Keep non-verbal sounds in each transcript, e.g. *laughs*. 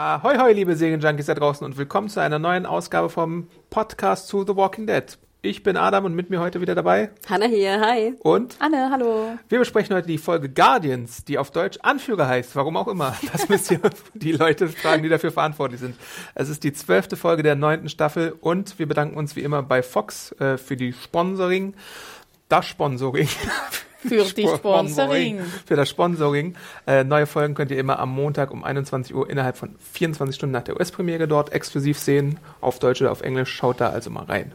Ahoi, hoi, liebe Serienjunkies da draußen und willkommen zu einer neuen Ausgabe vom Podcast zu The Walking Dead. Ich bin Adam und mit mir heute wieder dabei. Hanna hier, hi. Und Anne, hallo. wir besprechen heute die Folge Guardians, die auf Deutsch Anführer heißt. Warum auch immer. Das müsst ihr *laughs* die Leute fragen, die dafür verantwortlich sind. Es ist die zwölfte Folge der neunten Staffel und wir bedanken uns wie immer bei Fox äh, für die Sponsoring. Das Sponsoring. *laughs* Für die Sponsoring. Für das Sponsoring. Äh, neue Folgen könnt ihr immer am Montag um 21 Uhr innerhalb von 24 Stunden nach der US-Premiere dort exklusiv sehen. Auf Deutsch oder auf Englisch. Schaut da also mal rein.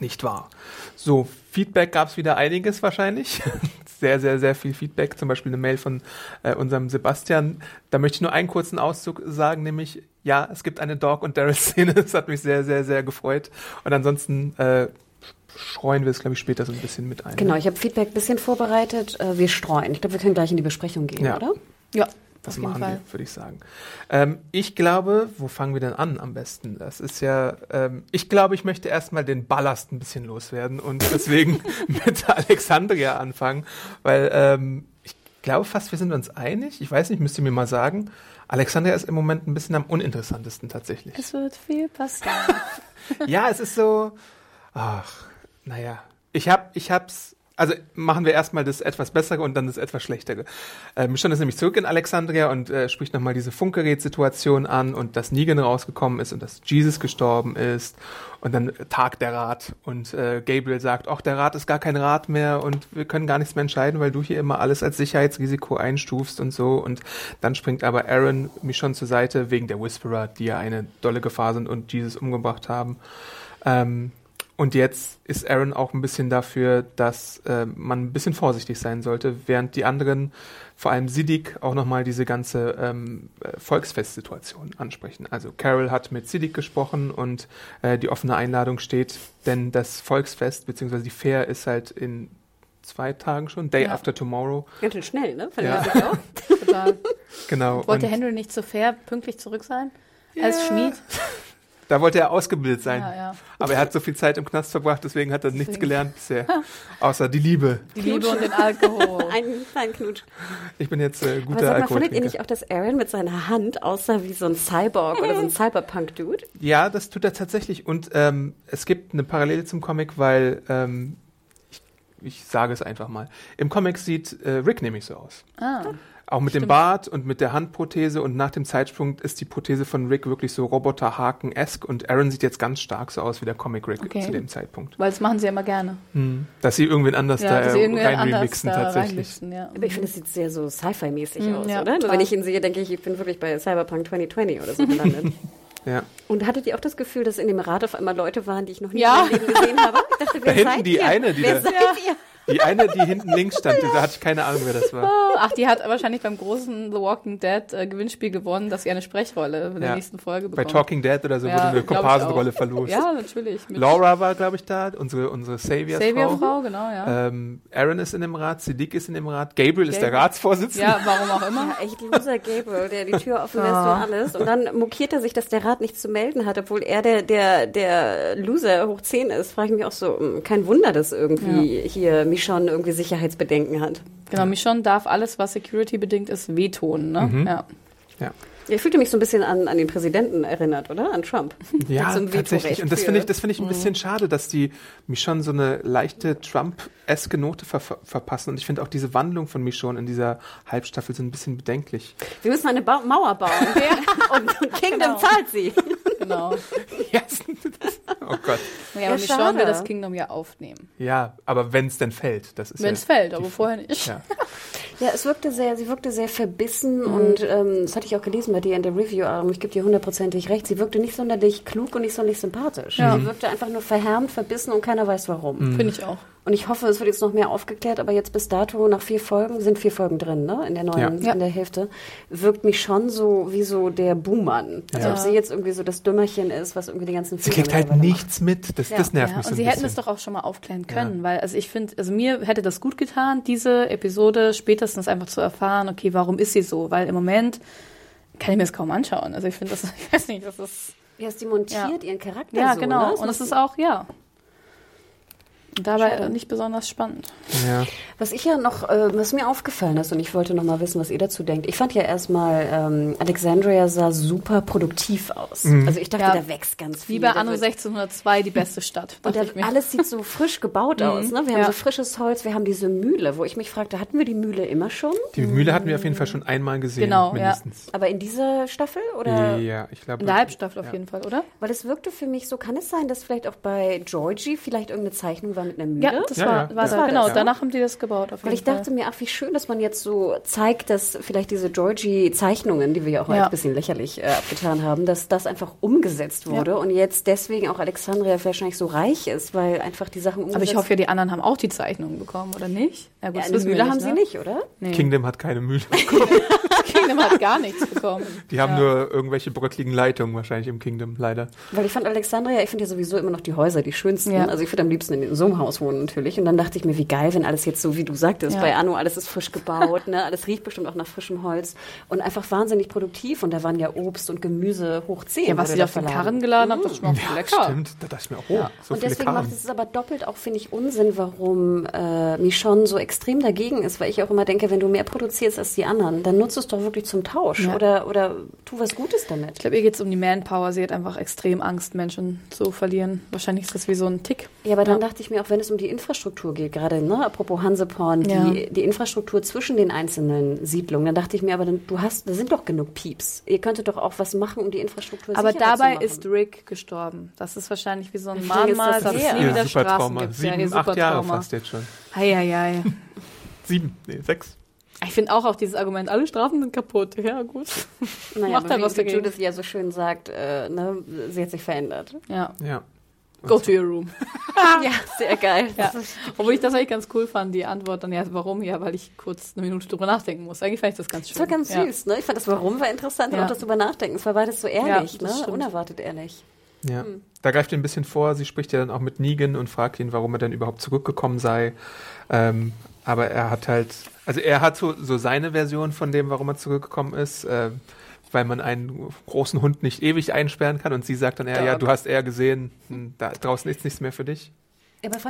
Nicht wahr? So, Feedback gab es wieder einiges wahrscheinlich. *laughs* sehr, sehr, sehr viel Feedback. Zum Beispiel eine Mail von äh, unserem Sebastian. Da möchte ich nur einen kurzen Auszug sagen, nämlich, ja, es gibt eine Dog- und Daryl-Szene. *laughs* Das hat mich sehr, sehr, sehr gefreut. Und ansonsten äh, streuen wir es, glaube ich, später so ein bisschen mit ein. Genau, ich habe Feedback ein bisschen vorbereitet. Äh, Wir streuen. Ich glaube, wir können gleich in die Besprechung gehen, Ja. oder? Ja, Das machen Fall. wir, würde ich sagen. Ähm, ich glaube, wo fangen wir denn an am besten? Das ist ja, ähm, ich glaube, ich möchte erstmal den Ballast ein bisschen loswerden und *laughs* deswegen mit Alexandria anfangen, weil ähm, ich glaube fast, wir sind uns einig. Ich weiß nicht, müsst ihr mir mal sagen. Alexandria ist im Moment ein bisschen am uninteressantesten tatsächlich. Es wird viel passieren. *laughs* ja, es ist so, ach, naja. Ich hab, ich hab's, also machen wir erstmal das etwas Bessere und dann das etwas Schlechtere. Äh, Michonne ist nämlich zurück in Alexandria und äh, spricht nochmal diese Funkgerät-Situation an und dass Negan rausgekommen ist und dass Jesus gestorben ist und dann tagt der Rat und äh, Gabriel sagt, ach, der Rat ist gar kein Rat mehr und wir können gar nichts mehr entscheiden, weil du hier immer alles als Sicherheitsrisiko einstufst und so und dann springt aber Aaron Michonne zur Seite wegen der Whisperer, die ja eine dolle Gefahr sind und Jesus umgebracht haben. Ähm, und jetzt ist Aaron auch ein bisschen dafür, dass äh, man ein bisschen vorsichtig sein sollte, während die anderen, vor allem Siddiq, auch nochmal diese ganze ähm, äh, Volksfestsituation ansprechen. Also Carol hat mit Siddiq gesprochen und äh, die offene Einladung steht, denn das Volksfest bzw. die Fair ist halt in zwei Tagen schon, Day Ja. after tomorrow. Ganz schön schnell, ne? Fand Ja. ich auch. Total. *laughs* Genau. Wollte und Henry nicht so fair pünktlich zurück sein? Als Schmied? *laughs* da wollte er ausgebildet sein. Ja, ja. Aber er hat so viel Zeit im Knast verbracht, deswegen hat er nichts Deswegen. gelernt bisher. Außer die Liebe. Die Liebe und den Alkohol. *laughs* Einen kleinen Knutsch. Ich bin jetzt äh, Aber guter sag mal, fandet ihr nicht auch, dass Aaron mit seiner Hand aussah wie so ein Cyborg oder so ein *laughs* Cyberpunk-Dude? Ja, das tut er tatsächlich. Und ähm, es gibt eine Parallele zum Comic, weil ähm, ich, ich sage es einfach mal. Im Comic sieht äh, Rick nämlich so aus. Ah. Auch mit dem Stimmt. Bart und mit der Handprothese und nach dem Zeitsprung ist die Prothese von Rick wirklich so Roboterhaken-esk und Aaron sieht jetzt ganz stark so aus wie der Comic Rick Okay. zu dem Zeitpunkt. Weil das machen sie ja immer gerne. Hm. Dass sie irgendwen anders Ja, da dass sie irgendwer rein anders remixen da tatsächlich. reinmixen, ja. Aber ich finde, es sieht sehr so Sci-Fi-mäßig Mm, aus, ja, oder? Nur total. wenn ich ihn sehe, denke ich, ich bin wirklich bei Cyberpunk 2020 oder so gelandet. *laughs* Ja. Und hattet ihr auch das Gefühl, dass in dem Rat auf einmal Leute waren, die ich noch nie Ja. in meinem Leben gesehen habe? Ich dachte, *laughs* wer hinten seid die ihr? eine, die wer da- seid Ja. ihr? Die eine, die hinten links stand, da hatte ich keine Ahnung, wer das war. Ach, die hat wahrscheinlich beim großen The Walking Dead äh, Gewinnspiel gewonnen, dass sie eine Sprechrolle in der Ja. nächsten Folge Bei bekommt. Talking Dead oder so Ja, wurde eine Komparsenrolle verlost. Ja, natürlich. Laura war, glaube ich, da, unsere, unsere Savior-Frau. Savior-Frau, genau, ja. Ähm, Aaron ist in dem Rat, Siddiq ist in dem Rat, Gabriel ist der Gabriel. Ratsvorsitzende. Ja, warum auch immer. Ja, echt loser Gabriel, der die Tür *laughs* offen lässt Ah. und alles. Und dann mokiert er sich, dass der Rat nichts zu melden hat, obwohl er der, der, der Loser hoch 10 ist. Frage ich mich auch so, hm, kein Wunder, dass irgendwie hier Michonne irgendwie Sicherheitsbedenken hat. Genau, Michonne darf alles, was Security-bedingt ist, wehtun, ne? Mhm. Ja. Ja, Ich fühlte mich so ein bisschen an, an den Präsidenten erinnert, oder? An Trump. *laughs* ja so tatsächlich. Und das finde ich, das finde ich ein bisschen schade, dass die Michonne so eine leichte Trump-eske Note ver ver verpassen. Und ich finde auch diese Wandlung von Michonne in dieser Halbstaffel so ein bisschen bedenklich. Wir müssen eine ba Mauer bauen. *laughs* und, und Kingdom Genau. zahlt sie. Genau. *laughs* Yes. oh Gott. Ja, Ja, aber Michonne schade. will das Kingdom ja aufnehmen. Ja, aber wenn es denn fällt, das ist Wenn ja es fällt, die- aber vorher nicht. Ja. *laughs* Ja, es wirkte sehr, sie wirkte sehr verbissen Mhm. und ähm, das hatte ich auch gelesen bei dir in der Review, aber ich gebe dir hundertprozentig recht. Sie wirkte nicht sonderlich klug und nicht sonderlich sympathisch. Ja. Sie wirkte einfach nur verhärmt, verbissen und keiner weiß warum. Finde ich auch. Und ich hoffe, es wird jetzt noch mehr aufgeklärt, aber jetzt bis dato, nach vier Folgen, sind vier Folgen drin, ne? In der neuen, Ja. in der Hälfte, wirkt mich schon so wie so der Buhmann. Also Ja. ob sie jetzt irgendwie so das Dümmerchen ist, was irgendwie die ganzen Sie kriegt halt nichts mit. Das, Ja. das nervt Ja, mich und so sie ein hätten bisschen. es doch auch schon mal aufklären können, weil also ich finde, also mir hätte das gut getan, diese Episode spätestens einfach zu erfahren, okay, warum ist sie so? Weil im Moment kann ich mir das kaum anschauen. Also ich finde das, *laughs* ich weiß nicht, das ist Ja, sie montiert Ja. ihren Charakter ja so, genau Ne? Das und es macht- ist auch ja und dabei Schade. nicht besonders spannend. ja. Was ich ja noch, äh, was mir aufgefallen ist und ich wollte noch mal wissen, was ihr dazu denkt. Ich fand ja erstmal, ähm, Alexandria sah super produktiv aus. Also ich dachte, Ja. da wächst ganz viel. Wie bei Anno wird- 1602 die beste *laughs* Stadt. Und dachte da, ich mir. alles sieht so frisch gebaut aus. Ne? Wir haben Ja. so frisches Holz, wir haben diese Mühle, wo ich mich fragte, hatten wir die Mühle immer schon? Die Mühle hatten wir auf jeden Fall schon einmal gesehen, Genau, ja. mindestens. Aber in dieser Staffel? Oder? Ja, ich glaube. In der Halbstaffel auf ja. jeden Fall, oder? Weil es wirkte für mich so, kann es sein, dass vielleicht auch bei Georgie vielleicht irgendeine Zeichnung war mit einer Mühle? Ja, das Ja, war, ja. war Das da, war genau. das. Danach haben die das gebaut. Auf Weil ich dachte Fall. mir, ach, wie schön, dass man jetzt so zeigt, dass vielleicht diese Georgie-Zeichnungen, die wir ja auch Ja. ein bisschen lächerlich äh, abgetan haben, dass das einfach umgesetzt wurde und jetzt deswegen auch Alexandria wahrscheinlich so reich ist, weil einfach die Sachen umgesetzt Aber ich hoffe ja, die anderen haben auch die Zeichnungen bekommen, oder nicht? Ja, gut, eine wissen wir Mühle nicht, haben sie ne? nicht, oder? Nee. Kingdom hat keine Mühle. *laughs* Kingdom hat gar nichts bekommen. Die haben Ja. nur irgendwelche bröckligen Leitungen wahrscheinlich im Kingdom, leider. Weil ich fand Alexandria, ich finde ja sowieso immer noch die Häuser die schönsten. Ja. Also ich würde am liebsten in so einem Haus wohnen natürlich. Und dann dachte ich mir, wie geil, wenn alles jetzt so, wie du sagtest, Ja. bei Anno, alles ist frisch gebaut, ne? alles riecht bestimmt auch nach frischem Holz und einfach wahnsinnig produktiv. Und da waren ja Obst und Gemüse hoch 10. Ja, was sie da auf den. Karren geladen haben, das schmeckt lecker. Stimmt, da dachte ich mir, oh, so und viele deswegen macht Karten. es aber doppelt auch, finde ich, Unsinn, warum äh, Michonne so extrem dagegen ist, weil ich auch immer denke, wenn du mehr produzierst als die anderen, dann nutzt es doch wirklich zum Tausch Ja. oder, oder tu was Gutes damit. Ich glaube, ihr geht es um die Manpower. Sie hat einfach extrem Angst, Menschen zu verlieren. Wahrscheinlich ist das wie so ein Tick. Ja, aber dann dachte ich mir, auch wenn es um die Infrastruktur geht, gerade, ne, apropos Hanseporn, Ja. die, die Infrastruktur zwischen den einzelnen Siedlungen, dann dachte ich mir, aber dann, du hast, da sind doch genug Pieps. Ihr könntet doch auch was machen, um die Infrastruktur Aber sicherer dabei zu machen. ist Rick gestorben. Das ist wahrscheinlich wie so ein *laughs* Mahnmal, das dass es nie Ihr wieder Straßen Supertrauma. gibt. Sieben, ja, ihr acht Jahre Supertrauma. fast jetzt schon. Heieiei. *laughs* Sieben, nee, sechs. Ich finde auch, auch dieses Argument, alle Strafen sind kaputt. Ja, gut. naja, macht aber halt was wie, dagegen. Judith ja so schön sagt, äh, ne, sie hat sich verändert. Ja. Ja. Go to your room. *laughs* ja, *laughs* sehr geil. Ja. Obwohl ich das eigentlich ganz cool fand, die Antwort dann, ja, warum? Ja, weil ich kurz eine Minute drüber nachdenken muss. Eigentlich fand ich das ganz schön. Das war ganz ja. süß, ne? Ich fand das Warum war interessant, Ja. auch das drüber nachdenken. Es war beides so ehrlich, Ja, ne? stimmt. Unerwartet ehrlich. Ja. Hm. Da greift er ein bisschen vor. Sie spricht ja dann auch mit Negan und fragt ihn, warum er denn überhaupt zurückgekommen sei. Ähm, aber er hat halt, also er hat so, so seine Version von dem, warum er zurückgekommen ist, äh, weil man einen großen Hund nicht ewig einsperren kann. Und sie sagt dann eher, ja, du hast eher gesehen, hm, da draußen ist nichts mehr für dich.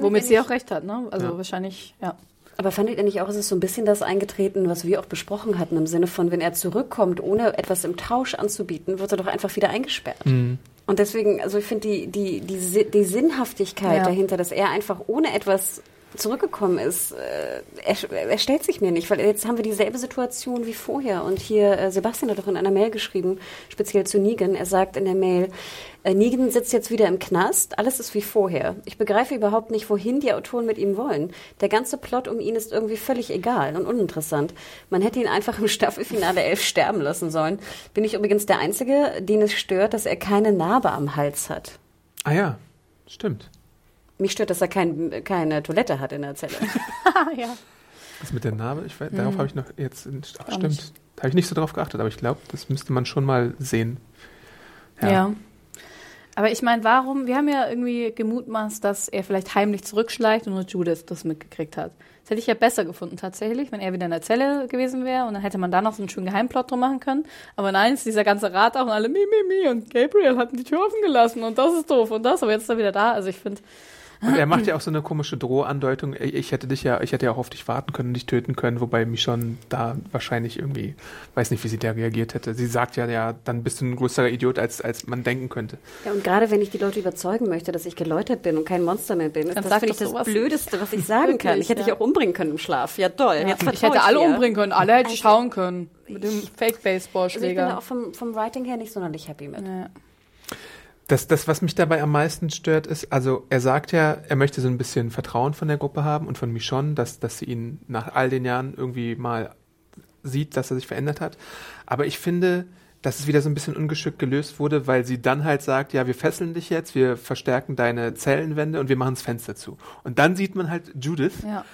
Womit sie auch recht hat, ne? Also Ja. wahrscheinlich, ja. Aber fandet ihr nicht auch, es ist so ein bisschen das eingetreten, was wir auch besprochen hatten, im Sinne von, wenn er zurückkommt, ohne etwas im Tausch anzubieten, wird er doch einfach wieder eingesperrt. Mhm. Und deswegen, also ich finde die, die, die, die Sinnhaftigkeit Ja. dahinter, dass er einfach ohne etwas zurückgekommen ist, äh, er, er stellt sich mir nicht, weil jetzt haben wir dieselbe Situation wie vorher. Und hier, äh, Sebastian hat doch in einer Mail geschrieben, speziell zu Negan, er sagt in der Mail, äh, Negan sitzt jetzt wieder im Knast, alles ist wie vorher. Ich begreife überhaupt nicht, wohin die Autoren mit ihm wollen. Der ganze Plot um ihn ist irgendwie völlig egal und uninteressant. Man hätte ihn einfach im Staffelfinale 11 sterben lassen sollen. Bin ich übrigens der Einzige, den es stört, dass er keine Narbe am Hals hat. Ah ja, stimmt. Mich stört, dass er kein, keine Toilette hat in der Zelle. *laughs* ja. Das mit der Narbe, ich weiß, darauf habe ich noch jetzt, ach, stimmt, nicht. da habe ich nicht so drauf geachtet, aber ich glaube, das müsste man schon mal sehen. Ja. Aber ich meine, warum? Wir haben ja irgendwie gemutmaßt, dass er vielleicht heimlich zurückschleicht und nur Judith das mitgekriegt hat. Das hätte ich ja besser gefunden tatsächlich, wenn er wieder in der Zelle gewesen wäre und dann hätte man da noch so einen schönen Geheimplot drum machen können. Aber nein, ist dieser ganze Rat auch und alle mi, mi, mi und Gabriel hatten die Tür offen gelassen und das ist doof und das, aber jetzt ist er wieder da. Also ich finde, Und er macht ja auch so eine komische Drohandeutung. Ich ich hätte dich ja, ich hätte ja auch auf dich warten können und dich töten können, wobei Michonne da wahrscheinlich irgendwie, weiß nicht, wie sie da reagiert hätte. Sie sagt ja, ja, dann bist du ein größerer Idiot, als, als man denken könnte. Ja, und gerade wenn ich die Leute überzeugen möchte, dass ich geläutert bin und kein Monster mehr bin, ist Dann das finde ich das. Blödeste, was ich *laughs* sagen kann. Ich hätte dich ja. auch umbringen können im Schlaf. Ja, toll. Jetzt ich vertraue hätte alle umbringen können, alle hätte Also, schauen können. Mit dem Also ich bin da Fake-Baseballschläger. auch vom, vom Writing her nicht sonderlich happy mit. Ja. Das, das, was mich dabei am meisten stört, ist, also er sagt ja, er möchte so ein bisschen Vertrauen von der Gruppe haben und von Michonne, dass, dass sie ihn nach all den Jahren irgendwie mal sieht, dass er sich verändert hat. Aber ich finde, dass es wieder so ein bisschen ungeschickt gelöst wurde, weil sie dann halt sagt, ja, wir fesseln dich jetzt, wir verstärken deine Zellenwände und wir machen das Fenster zu. Und dann sieht man halt Judith. Ja.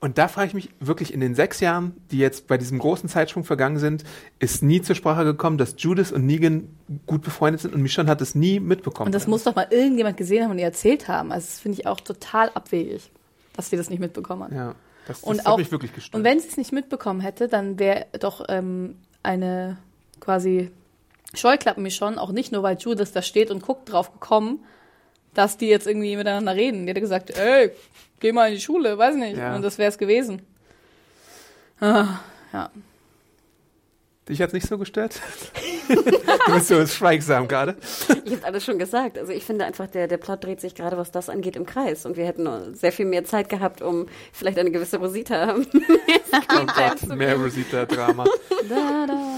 Und da frage ich mich wirklich, in den sechs Jahren, die jetzt bei diesem großen Zeitsprung vergangen sind, ist nie zur Sprache gekommen, dass Judith und Negan gut befreundet sind und Michonne hat es nie mitbekommen. Und das muss doch mal irgendjemand gesehen haben und ihr erzählt haben. Also das finde ich auch total abwegig, dass sie das nicht mitbekommen hat. Ja, das, das und auch, mich wirklich gestört. Und wenn sie es nicht mitbekommen hätte, dann wäre doch ähm, eine quasi Scheuklappen-Michonne auch nicht nur, weil Judith da steht und guckt drauf gekommen, dass die jetzt irgendwie miteinander reden. Die hätte gesagt, ey, geh mal in die Schule, weiß nicht. Ja. Und das wäre es gewesen. Ah, ja. Dich hat's nicht so gestört? *laughs* du bist so schweigsam gerade. Ich habe alles schon gesagt. Also ich finde einfach, der, der Plot dreht sich gerade, was das angeht, im Kreis. Und wir hätten sehr viel mehr Zeit gehabt, um vielleicht eine gewisse Rosita *laughs* Oh Gott, mehr Rosita-Drama. Da, da.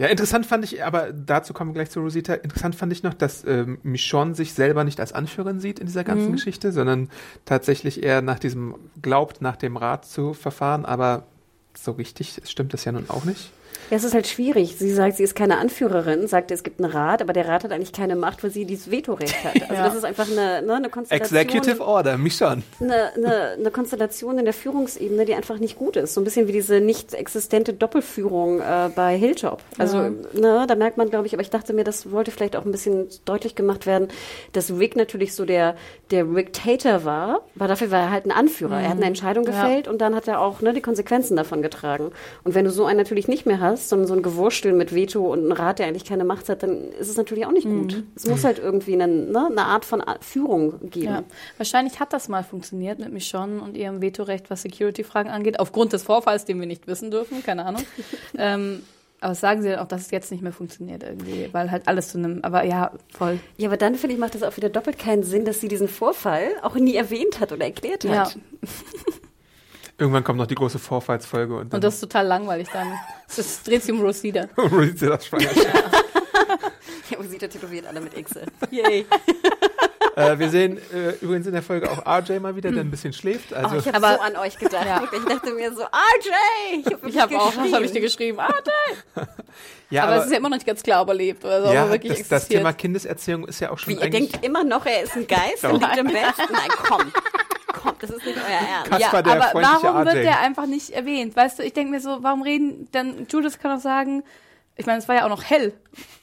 Ja, interessant fand ich, aber dazu kommen wir gleich zu Rosita. Interessant fand ich noch, dass ähm, Michonne sich selber nicht als Anführerin sieht in dieser ganzen Mhm. Geschichte, sondern tatsächlich eher nach diesem, glaubt, nach dem Rat zu verfahren, aber so richtig stimmt das ja nun auch nicht. Ja, es ist halt schwierig. Sie sagt, sie ist keine Anführerin, sagt, es gibt einen Rat, aber der Rat hat eigentlich keine Macht, weil sie dieses Vetorecht hat. *laughs* Also Ja. das ist einfach eine, ne, eine Konstellation. Executive Order, Michonne. eine, eine, eine Konstellation in der Führungsebene, die einfach nicht gut ist. So ein bisschen wie diese nicht existente Doppelführung äh, bei Hilltop. Also, Ja. ne, da merkt man, glaube ich, aber ich dachte mir, das wollte vielleicht auch ein bisschen deutlich gemacht werden, dass Rick natürlich so der, der Rick-Tater war, aber dafür war er halt ein Anführer. Er hat eine Entscheidung Ja. gefällt und dann hat er auch ne, die Konsequenzen davon getragen. Und wenn du so einen natürlich nicht mehr hast, sondern so ein Gewurstel mit Veto und einen Rat, der eigentlich keine Macht hat, dann ist es natürlich auch nicht gut. Es muss halt irgendwie eine, ne, eine Art von Führung geben. Ja. Wahrscheinlich hat das mal funktioniert mit Michonne und ihrem Vetorecht, was Security-Fragen angeht, aufgrund des Vorfalls, den wir nicht wissen dürfen, keine Ahnung. *laughs* ähm, aber sagen sie dann auch, dass es jetzt nicht mehr funktioniert irgendwie, weil halt alles zu einem, aber ja, voll. Ja, aber dann finde ich, macht das auch wieder doppelt keinen Sinn, dass sie diesen Vorfall auch nie erwähnt hat oder erklärt Ja. *laughs* Irgendwann kommt noch die große Vorfallsfolge und dann Und das ist total langweilig dann. Es dreht sich um Rosita. *laughs* Rosita das Schwangerschaft. *laughs* Ja, Rosita tätowiert alle mit Xe. Yay. Äh, wir sehen äh, übrigens in der Folge auch RJ mal wieder, der ein bisschen schläft. Also Oh, ich habe Aber- so an euch gedacht. Ja. Ich dachte mir so, RJ! Ich habe Ich habe auch, was habe ich dir geschrieben? Da. *laughs* ja, aber, es ist ja immer noch nicht ganz klar, ob er lebt oder so, ob ja, er wirklich das, das. Thema Kindeserziehung ist ja auch schon Wie, ihr denkt immer noch, er ist ein Geist und liegt im Bett? Nein, komm. Komm, das ist nicht euer Ernst. Kaspar, ja, aber warum wird RJ. der einfach nicht erwähnt? Weißt du, ich denke mir so, warum reden, dann Judith kann doch sagen, ich meine, es war ja auch noch hell.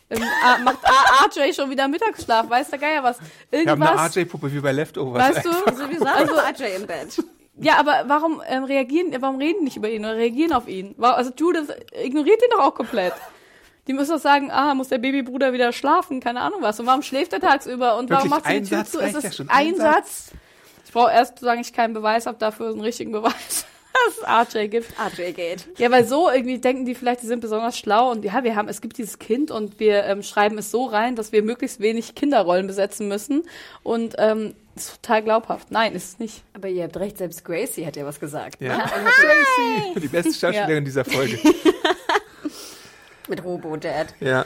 Ähm, ah, macht ah, RJ schon wieder Mittagsschlaf, weiß der Geier was? wir haben eine Irgendwas, RJ-Puppe wie bei Leftovers. weißt du? Also, wir saßen also, RJ im Bett. Ja, aber warum ähm, reagieren, warum reden nicht über ihn oder reagieren auf ihn? Also Judith ignoriert ihn doch auch komplett. Die müssen doch sagen, ah, muss der Babybruder wieder schlafen, keine Ahnung was. Und warum schläft er tagsüber und warum Wirklich, macht sie ein die Tür Satz zu? Ist ja es schon, ein ein Satz? Ich brauche erst, solange ich keinen Beweis habe, dafür einen richtigen Beweis, dass es RJ gibt. RJ geht. Ja, weil so irgendwie denken die vielleicht, die sind besonders schlau und ja, wir haben, es gibt dieses Kind und wir ähm, schreiben es so rein, dass wir möglichst wenig Kinderrollen besetzen müssen und ähm, ist total glaubhaft. Nein, ist es nicht. Aber ihr habt recht, selbst Gracie hat ja was gesagt. Ja. Tracy. Die beste Schauspielerin dieser Folge. *laughs* *laughs* Mit Robo-Dad. ja.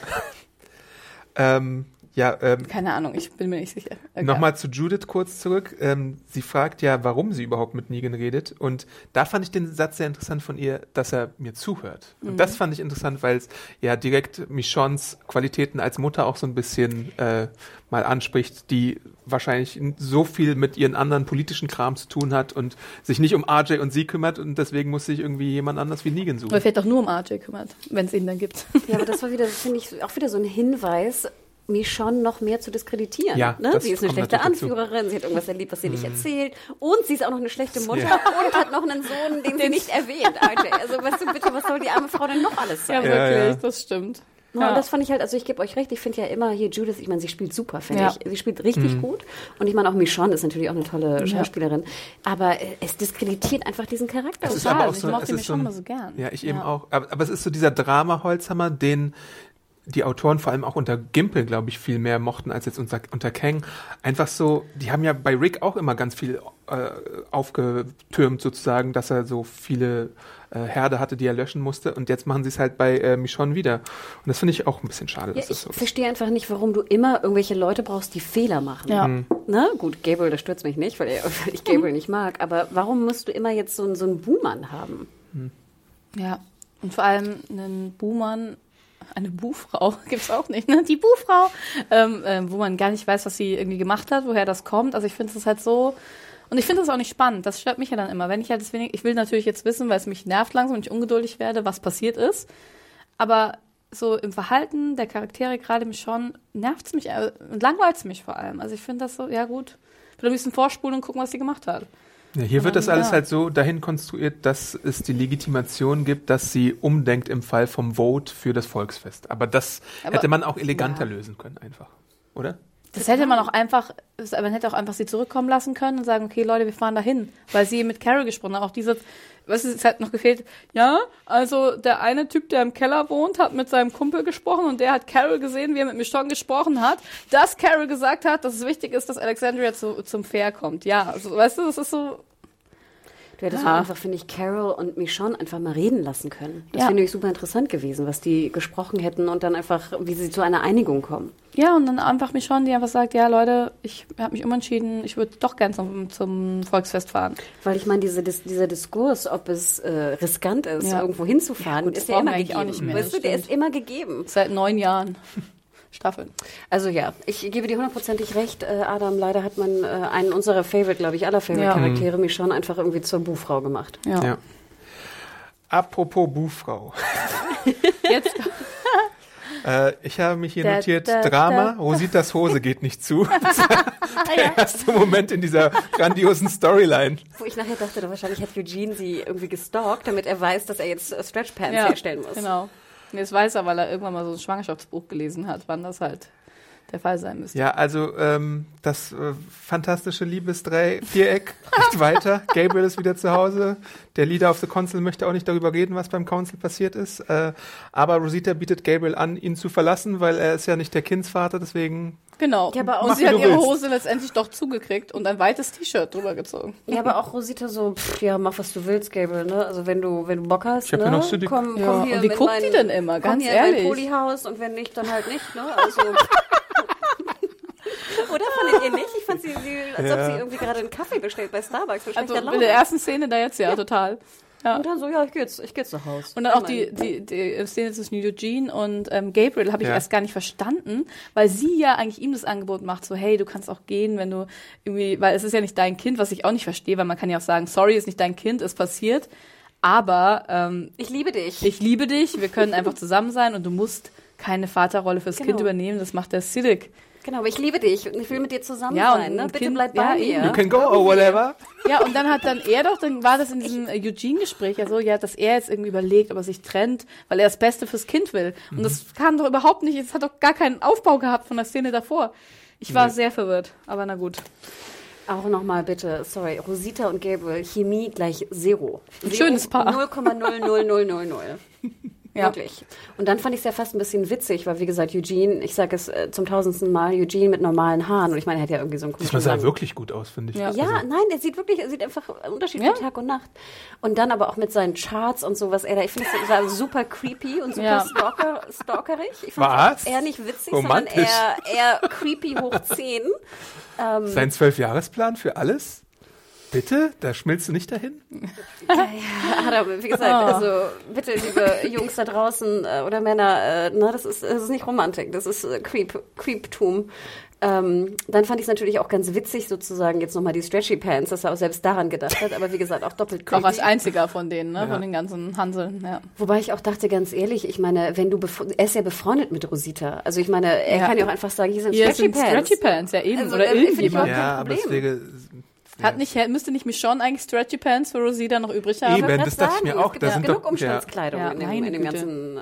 Ähm, ja, ähm, Keine Ahnung, ich bin mir nicht sicher. Egal. Nochmal zu Judith kurz zurück. Ähm, sie fragt ja, warum sie überhaupt mit Negan redet. Und da fand ich den Satz sehr interessant von ihr, dass er mir zuhört. Und das fand ich interessant, weil es ja direkt Michons Qualitäten als Mutter auch so ein bisschen äh, mal anspricht, die wahrscheinlich so viel mit ihren anderen politischen Kram zu tun hat und sich nicht um RJ und sie kümmert und deswegen muss sich irgendwie jemand anders wie Negan Oder suchen. vielleicht auch nur um RJ kümmert, wenn es ihn dann gibt. Ja, aber das war wieder, finde ich, auch wieder so ein Hinweis, Michonne noch mehr zu diskreditieren. Ja, ne? Sie ist eine schlechte natürlich dazu. Anführerin, sie hat irgendwas erlebt, was sie nicht erzählt. Und sie ist auch noch eine schlechte Mutter Ja. und hat noch einen Sohn, den sie nicht erwähnt. RJ. Also weißt du bitte, was soll die arme Frau denn noch alles Ja, sein? Ja, wirklich, ja. das stimmt. Ja. Und das fand ich halt, also ich gebe euch recht, ich finde ja immer hier Judith, ich meine, sie spielt super, finde Ja. ich. Sie spielt richtig gut. Und ich meine, auch Michonne ist natürlich auch eine tolle Schauspielerin. Aber äh, es diskreditiert einfach diesen Charakter. Es ist Total, aber auch ich so, mochte ihn ist schon so ein, so gern. Ja, ich eben Ja. auch. Aber, aber es ist so dieser Drama-Holzhammer, den die Autoren vor allem auch unter Gimpel, glaube ich, viel mehr mochten als jetzt unter, unter Kang. Einfach so, die haben ja bei Rick auch immer ganz viel äh, aufgetürmt sozusagen, dass er so viele äh, Herde hatte, die er löschen musste. Und jetzt machen sie es halt bei äh, Michonne wieder. Und das finde ich auch ein bisschen schade, Ja, dass ich das so ist. verstehe einfach nicht, warum du immer irgendwelche Leute brauchst, die Fehler machen. Ja. Na gut, Gabriel, das stürzt mich nicht, weil, er, weil ich Gabriel nicht mag. Aber warum musst du immer jetzt so, einen- so einen Buhmann haben? Ja, und vor allem einen Boomern eine Buhfrau *laughs* gibt's auch nicht, ne? Die Buhfrau, ähm, ähm, wo man gar nicht weiß, was sie irgendwie gemacht hat, woher das kommt. Also ich finde es halt so. Und ich finde das auch nicht spannend. Das stört mich ja dann immer. Wenn ich halt deswegen, ich will natürlich jetzt wissen, weil es mich nervt langsam und ich ungeduldig werde, was passiert ist. Aber so im Verhalten der Charaktere, gerade mich schon, nervt es mich äh, und langweilt es mich vor allem. Also ich finde das so, ja gut, ich will ein bisschen vorspulen und gucken, was sie gemacht hat. Ja, hier wird das alles ja. halt so dahin konstruiert, dass es die Legitimation gibt, dass sie umdenkt im Fall vom Vote für das Volksfest. Aber das Aber- hätte man auch eleganter Ja. lösen können, einfach. Oder? Das hätte man auch einfach, man hätte auch einfach sie zurückkommen lassen können und sagen, okay, Leute, wir fahren dahin, weil sie mit Carol gesprochen hat. Auch diese, was ist, es hat noch gefehlt. Ja, also der eine Typ, der im Keller wohnt, hat mit seinem Kumpel gesprochen und der hat Carol gesehen, wie er mit Michonne gesprochen hat, dass Carol gesagt hat, dass es wichtig ist, dass Alexandria zu, zum Fair kommt. Ja, also, weißt du, das ist so, Du hättest Ja. einfach, finde ich, Carol und Michonne einfach mal reden lassen können. Das Ja. finde ich super interessant gewesen, was die gesprochen hätten und dann einfach, wie sie zu einer Einigung kommen. ja, und dann einfach Michonne, die einfach sagt, ja, Leute, ich habe mich umentschieden, ich würde doch gern zum, zum Volksfest fahren. Weil ich meine, diese, dis, dieser Diskurs, ob es äh, riskant ist, Ja. irgendwo hinzufahren, Ja, gut, ist ja immer gegeben. auch nicht mehr, weißt du, der ist immer gegeben. Seit neun Jahren. Staffeln. Also ja, ich gebe dir hundertprozentig recht, äh, Adam. Leider hat man äh, einen unserer Favorite, glaube ich, aller Ja. Favorite-Charaktere, Michonne, einfach irgendwie zur Buhfrau gemacht. Ja. Ja. Apropos Buhfrau. *laughs* Jetzt Äh, ich habe mich hier Da, notiert, da, Drama, da. Rositas Hose geht nicht zu. *laughs* Das war der erste Moment in dieser grandiosen Storyline. Wo ich nachher dachte, wahrscheinlich hat Eugene sie irgendwie gestalkt, damit er weiß, dass er jetzt Stretchpants ja, herstellen muss. Genau. Das weiß er, weil er irgendwann mal so ein Schwangerschaftsbuch gelesen hat, wann das halt der Fall sein müsste. Ja, also ähm, das äh, fantastische Liebesdreieck geht *laughs* weiter. Gabriel ist wieder zu Hause. Der Leader of the Council möchte auch nicht darüber reden, was beim Council passiert ist. Äh, aber Rosita bietet Gabriel an, ihn zu verlassen, weil er ist ja nicht der Kindsvater, deswegen Genau. Ja, aber auch- Mach, sie hat ihre willst. Hose letztendlich doch zugekriegt und ein weites T-Shirt drüber gezogen. Ja, aber auch Rosita so, pff, ja, mach was du willst, Gabriel, ne? Also wenn du, wenn du Bock hast, Ich hab ne? ja noch City- komm, Ja, komm hier und wie in guckt mein, die denn immer? komm Ganz hier in ehrlich. mein Polyhaus und wenn nicht, dann halt nicht, ne? Also *laughs* Oder fandet ihr nicht? Ich fand sie, sie als Ja. ob sie irgendwie gerade einen Kaffee bestellt bei Starbucks Also in der ersten Szene da jetzt ja, total. Ja. und dann so, ja, ich geh jetzt, ich geh jetzt nach Haus. Und dann auch die, die, die Szene zwischen Eugene und ähm, Gabriel habe ich Ja. erst gar nicht verstanden, weil sie ja eigentlich ihm das Angebot macht, so hey, du kannst auch gehen, wenn du irgendwie, weil es ist ja nicht dein Kind, was ich auch nicht verstehe, weil man kann ja auch sagen, sorry, ist nicht dein Kind, ist passiert, aber ähm, Ich liebe dich. ich liebe dich, wir können einfach zusammen sein und du musst keine Vaterrolle fürs Genau. Kind übernehmen, das macht der Siddiq. Genau, aber ich liebe dich und ich will mit dir zusammen Ja, und sein, ne? Bitte Kind- bleib ja, bei eben. mir. you can go or whatever. Ja, und dann hat dann er doch, dann war das in diesem äh, Eugene-Gespräch ja so, ja, dass er jetzt irgendwie überlegt, ob er sich trennt, weil er das Beste fürs Kind will. Und das kam doch überhaupt nicht, es hat doch gar keinen Aufbau gehabt von der Szene davor. Ich war sehr verwirrt, aber na gut. Auch nochmal bitte, sorry, Rosita und Gabriel, Chemie gleich Zero. Schönes Paar. 0,00000. *laughs* Ja. Wirklich. Und dann fand ich es ja fast ein bisschen witzig, weil wie gesagt, Eugene, ich sage es äh, zum tausendsten Mal, Eugene mit normalen Haaren. Und ich meine, er hat ja irgendwie so einen komischen Das sah langen- wirklich gut aus, finde ich. Ja. Ja, Also, nein, der sieht wirklich, er sieht einfach ein Unterschied Ja. Tag und Nacht. Und dann aber auch mit seinen Charts und so, was er da, ich finde, das war super creepy und super Ja. stalker, stalkerig. Ich Was? eher nicht witzig, Romantisch. sondern eher, eher creepy hoch 10. *laughs* Ähm, sein Zwölfjahresplan für alles? Bitte? Da schmilzt du nicht dahin? Adam, wie gesagt, also bitte, liebe Jungs da draußen äh, oder Männer, äh, na, das ist, das ist nicht Romantik, das ist äh, Creep, Creeptum. Ähm, dann fand ich es natürlich auch ganz witzig, sozusagen jetzt nochmal die Stretchy Pants, dass er auch selbst daran gedacht hat, aber wie gesagt, auch doppelt Auch als creepy. einziger von denen, ne, von den ganzen Hanseln, ja. Wobei ich auch dachte, ganz ehrlich, ich meine, wenn du, er ist ja befreundet mit Rosita. Also ich meine, er Ja. kann ja auch einfach sagen, hier sind Hier Stretchy sind Pants. Stretchy Pants, ja eben, Also, oder äh, irgendjemand. Ja, aber wäre. Hat nicht, hätte- müsste nicht Michonne eigentlich Stretchy Pants für Rosita noch übrig haben? Eben. das dachte ich mir sagen, auch. Es gibt Da ja sind genug doch- Umstandskleidung Ja. in, dem, in dem ganzen. Äh,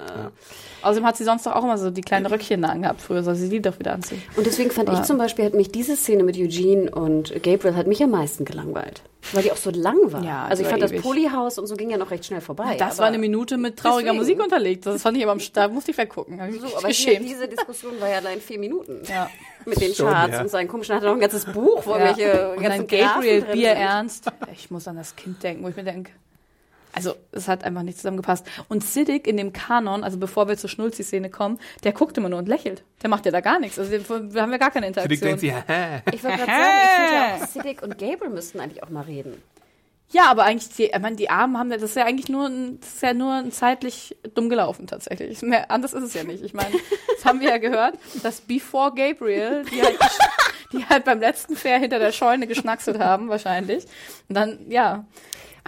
Außerdem hat sie sonst doch auch immer so die kleinen Röckchen da angehabt früher, soll sie die doch wieder anziehen. Und deswegen fand ich Ja. zum Beispiel, hat mich diese Szene mit Eugene und Gabriel hat mich am meisten gelangweilt. Weil die auch so lang war. Ja, also ich war fand das ewig. Polyhaus und so ging ja noch recht schnell vorbei. Das aber, war eine Minute mit trauriger deswegen. Musik unterlegt. Das fand ich aber am Start, musste ich weggucken. Ich So, aber diese Diskussion war ja allein vier Minuten. Ja. *laughs* Mit den Schon, Charts ja. und seinen komischen, hat er noch ein ganzes Buch, wo Ja. welche Und ganzen Gabriel drin Bier sind. ernst. Ich muss an das Kind denken, wo ich mir denke. Also, es hat einfach nicht zusammengepasst. Und Siddiq in dem Kanon, also bevor wir zur Schnulzi-Szene kommen, der guckt immer nur und lächelt. Der macht ja da gar nichts. Also, wir wir haben ja gar keine Für die denkt Interaktion. sie, hä? *laughs* Ich wollte gerade sagen, ich finde ja auch, Siddiq und Gabriel müssten eigentlich auch mal reden. Ja, aber eigentlich, die, ich meine, die Armen haben, das ist ja eigentlich nur, ein, das ist ja nur ein zeitlich dumm gelaufen tatsächlich. *laughs* Mehr, anders ist es ja nicht. Ich meine, das haben wir ja gehört, dass Before Gabriel, die halt, die halt beim letzten Fair hinter der Scheune geschnackselt haben, wahrscheinlich. Und dann, ja,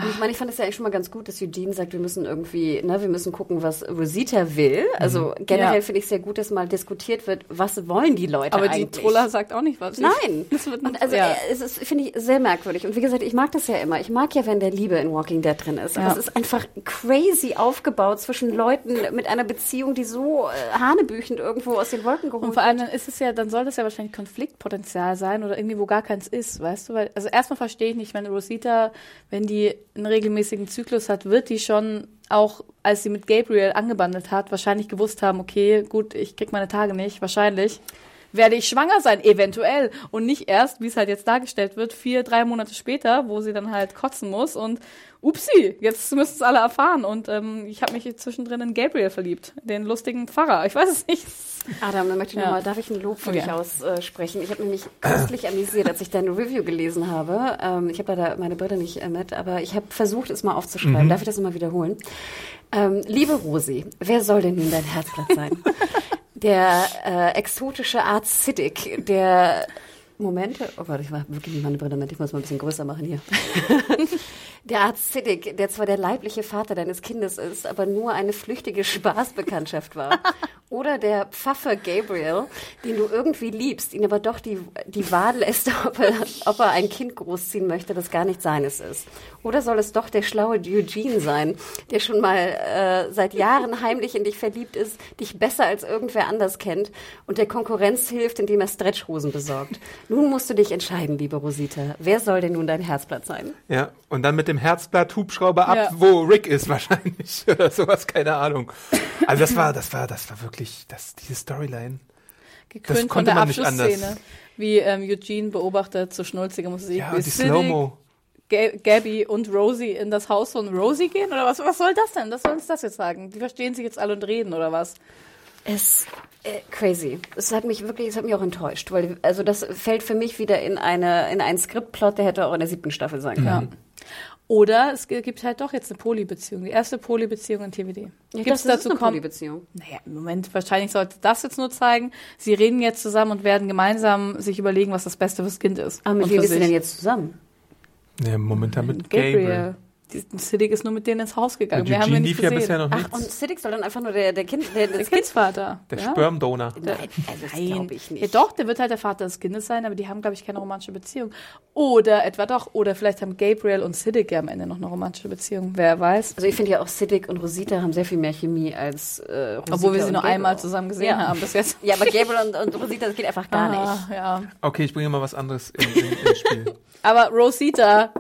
Und ich meine, ich fand es ja eigentlich schon mal ganz gut, dass Eugene sagt, wir müssen irgendwie, ne, wir müssen gucken, was Rosita will. Also generell Ja. finde ich es sehr gut, dass mal diskutiert wird, was wollen die Leute aber eigentlich. die Troller sagt auch nicht was. Nein. *laughs* Das wird Und also ja. äh, es ist, finde ich, sehr merkwürdig. Und wie gesagt, ich mag das ja immer. Ich mag ja, wenn der Liebe in Walking Dead drin ist. Aber Ja. es ist einfach crazy aufgebaut zwischen Leuten mit einer Beziehung, die so äh, hanebüchend irgendwo aus den Wolken geholt Und vor allem dann ist es ja, dann soll das ja wahrscheinlich Konfliktpotenzial sein oder irgendwie, wo gar keins ist, weißt du? Weil, also erstmal verstehe ich nicht, wenn Rosita, wenn die einen regelmäßigen Zyklus hat, wird die schon auch, als sie mit Gabriel angebandelt hat, wahrscheinlich gewusst haben, okay, gut, ich krieg meine Tage nicht, wahrscheinlich. Werde ich schwanger sein, eventuell. Und nicht erst, wie es halt jetzt dargestellt wird, vier, drei Monate später, wo sie dann halt kotzen muss und upsi, jetzt müssen es alle erfahren. Und ähm, ich habe mich zwischendrin in Gabriel verliebt, den lustigen Pfarrer. Ich weiß es nicht. Adam, dann möchte ich Ja. noch mal, darf ich ein Lob für Okay. dich aussprechen? Ich habe nämlich köstlich amüsiert, als ich deine Review gelesen habe. Ähm, ich habe leider meine Brille nicht äh, mit, aber ich habe versucht, es mal aufzuschreiben. Darf ich das nochmal wiederholen? Ähm, liebe Rosi, wer soll denn nun dein Herzblatt sein? der äh, exotische Arzt Siddiq, der Momente. Oh Gott, ich war wirklich nicht meine Brille mit. Ich muss mal ein bisschen größer machen hier. Der Arzt Siddiq, der zwar der leibliche Vater deines Kindes ist, aber nur eine flüchtige Spaßbekanntschaft war. *laughs* Oder der Pfaffe Gabriel, den du irgendwie liebst, ihn aber doch die, die Wahl lässt, *laughs* ob er, ob er ein Kind großziehen möchte, das gar nicht seines ist. Oder soll es doch der schlaue Eugene sein, der schon mal äh, seit Jahren heimlich in dich verliebt ist, dich besser als irgendwer anders kennt und der Konkurrenz hilft, indem er Stretchhosen besorgt. Nun musst du dich entscheiden, liebe Rosita. Wer soll denn nun dein Herzblatt sein? Ja, und dann mit dem Herzblatt Hubschrauber ab, Ja. wo Rick ist wahrscheinlich *laughs* oder sowas, keine Ahnung. Also das war, das war, das war wirklich, das, diese Storyline. gekrönt von konnte der man nicht Abschlussszene, anders. wie ähm, Eugene beobachtet zur schnulzige Musik. Ja, wie und die Slow-Mo. Ga Gabby und Rosie in das Haus von Rosie gehen? Oder was, was soll das denn? Was soll uns das jetzt sagen? Die verstehen sich jetzt alle und reden, oder was? Es äh, crazy. Es hat mich wirklich, es hat mich auch enttäuscht, weil also das fällt für mich wieder in eine in einen Skriptplot, der hätte auch in der siebten Staffel sein können. Ja. Oder es gi- gibt halt doch jetzt eine Polybeziehung. Die erste Polybeziehung in Gibt's dachte, das ist dazu eine Polybeziehung. Naja, im Moment wahrscheinlich sollte das jetzt nur zeigen. Sie reden jetzt zusammen und werden gemeinsam sich überlegen, was das Beste fürs Kind ist. Aber mit wem ist sie denn jetzt zusammen? Ja, momentan mit Gabriel. Gabriel. Siddiq ist nur mit denen ins Haus gegangen. Wir haben ihn nicht lief ja gesehen. bisher noch Ach, nichts. und Siddiq soll dann einfach nur der, der Kind, der, der. Kindsvater. Der ja. Spermdonor. Nein, also das glaube ich nicht. Ja, doch, der wird halt der Vater des Kindes sein, aber die haben, glaube ich, keine romantische Beziehung. Oder etwa doch. Oder vielleicht haben Gabriel und Siddiq ja am Ende noch eine romantische Beziehung. Wer weiß. Also ich finde ja auch Siddiq und Rosita haben sehr viel mehr Chemie als äh, Rosita Obwohl wir sie nur Gabriel. einmal zusammen gesehen Ja. haben bis jetzt. Ja, aber Gabriel und, und Rosita, das geht einfach gar nicht. Ah, ja. Okay, ich bringe mal was anderes in, in, ins Spiel. *laughs* Aber Rosita.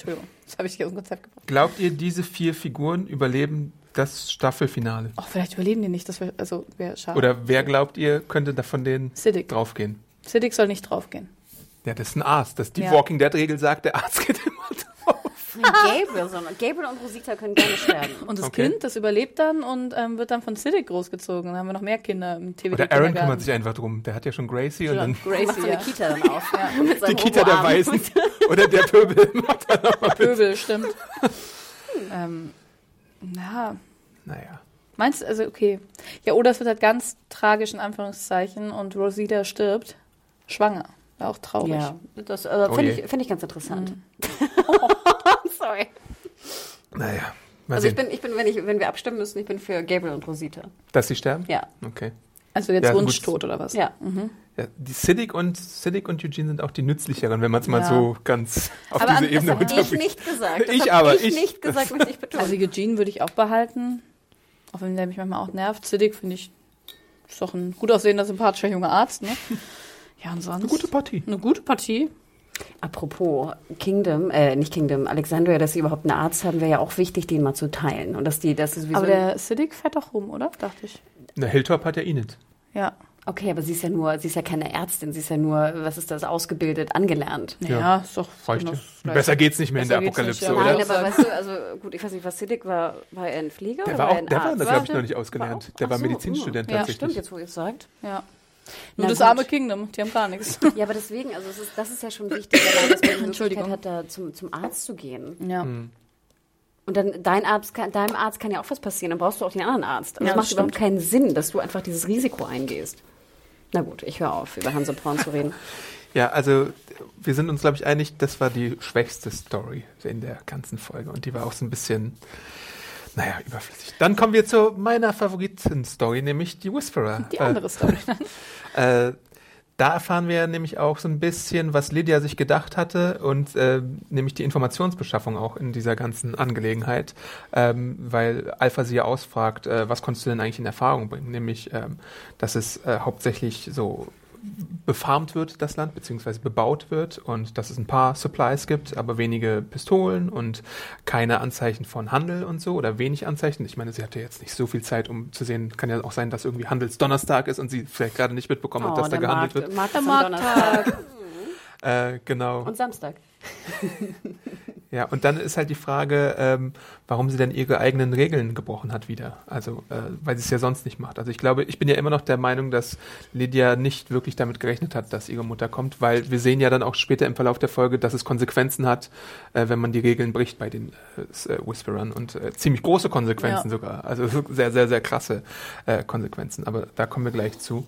Entschuldigung. *laughs* Das habe ich hier aus dem Konzept gebracht. Glaubt ihr, diese vier Figuren überleben das Staffelfinale? Oh, vielleicht überleben die nicht. Das wäre also wär schade. Oder wer glaubt ihr, könnte da von denen Siddiq. draufgehen? Siddiq soll nicht draufgehen. Ja, das ist ein Arzt. Das die Ja. Walking Dead-Regel sagt, der Arzt *laughs* geht immer drauf. Gabriel, sondern Gabriel und Rosita können gar nicht sterben. Und das Okay. Kind, das überlebt dann und ähm, wird dann von Siddiq großgezogen. Dann haben wir noch mehr Kinder im TV. Oder Aaron kümmert sich einfach drum. Der hat ja schon Gracie und dann Macht Gracie, so eine ja. Kita dann auf. Ja. *laughs* Mit die Kita der. Weißen. Oder der Pöbel. *laughs* Pöbel, stimmt. ähm, ja, naja. meinst du, also okay. Ja, oder es wird halt ganz tragisch in Anführungszeichen und Rosita stirbt schwanger. War auch traurig. Ja, das äh, Oh finde ich, find ich ganz interessant. Mhm. Sorry. Naja. Mal Also ich sehen. bin, ich bin, wenn ich, wenn wir abstimmen müssen, ich bin für Gabriel und Rosita. Dass sie sterben? Ja, Okay. Also jetzt Ja, gut. Wunschtot oder was? ja. Ja, die Siddiq und, Siddiq und Eugene sind auch die nützlicheren, wenn man es mal Ja. so ganz auf Aber diese an- Ebene habe ich nicht gesagt. Das Ich aber, ich, ich- nicht gesagt, möchte ich betonen. Also Eugene würde ich auch behalten. Auch wenn der mich manchmal auch nervt. Siddiq finde ich, ist doch ein gut aussehender, sympathischer junger Arzt, ne? *laughs* Ja, und sonst. Eine gute Partie. Eine gute Partie. Apropos Kingdom, äh, nicht Kingdom, Alexandria, dass sie überhaupt einen Arzt haben, wäre ja auch wichtig, den mal zu teilen. Und dass die, das ist wie Aber so der Siddiq fährt doch rum, oder? Dachte ich. Na, Hilltop hat ja eh nicht. Ja. Okay, aber sie ist ja nur, sie ist ja keine Ärztin, sie ist ja nur, was ist das, ausgebildet, angelernt. Naja, Ja. ist doch. Reicht genau ja. Besser geht's nicht mehr in der Besser Apokalypse, nicht, ja. oder? Nein, aber weißt du, also gut, ich weiß nicht, was Siddiq war, war er ein Flieger Der oder war war auch, er ein der war, Arzt? das War glaube ich noch nicht War ausgelernt. auch- Der war so, Medizinstudent hm. Ja, tatsächlich. stimmt, jetzt wo ihr es sagt. Ja. Nur Na das gut. arme Kingdom, die haben gar nichts. *laughs* Ja, aber deswegen, also es ist, das ist ja schon wichtig, dass man die Möglichkeit hat, da zum, zum Arzt zu gehen. Ja. Hm. Und dann dein Arzt kann, deinem Arzt kann ja auch was passieren, dann brauchst du auch den anderen Arzt. Also Ja, es das macht überhaupt stimmt. keinen Sinn, dass du einfach dieses Risiko eingehst. Na gut, ich höre auf, über Hanse Braun zu reden. *laughs* Ja, also wir sind uns, glaube ich, einig, das war die schwächste Story in der ganzen Folge. Und die war auch so ein bisschen, naja, überflüssig. Dann kommen wir zu meiner Favoriten-Story, nämlich die Whisperer. Die andere Story. Äh, *laughs* äh, da erfahren wir nämlich auch so ein bisschen, was Lydia sich gedacht hatte und äh, nämlich die Informationsbeschaffung auch in dieser ganzen Angelegenheit, ähm, weil Alpha sie ja ausfragt, äh, was konntest du denn eigentlich in Erfahrung bringen? Nämlich, ähm, dass es äh, hauptsächlich so befarmt wird, das Land, beziehungsweise bebaut wird und dass es ein paar Supplies gibt, aber wenige Pistolen und keine Anzeichen von Handel und so oder wenig Anzeichen. Ich meine, sie hatte jetzt nicht so viel Zeit, um zu sehen, kann ja auch sein, dass irgendwie Handelsdonnerstag ist und sie vielleicht gerade nicht mitbekommen hat, dass da Oh, gehandelt Markt, wird. Markt Der Markttag. Äh, genau. und Samstag. *laughs* Ja, und dann ist halt die Frage, ähm, warum sie denn ihre eigenen Regeln gebrochen hat wieder. Also, äh, weil sie es ja sonst nicht macht. Also ich glaube, ich bin ja immer noch der Meinung, dass Lydia nicht wirklich damit gerechnet hat, dass ihre Mutter kommt, weil wir sehen ja dann auch später im Verlauf der Folge, dass es Konsequenzen hat, äh, wenn man die Regeln bricht bei den äh, äh, Whisperern und äh, ziemlich große Konsequenzen Ja. sogar. Also *laughs* sehr, sehr, sehr krasse äh, Konsequenzen. Aber da kommen wir gleich zu.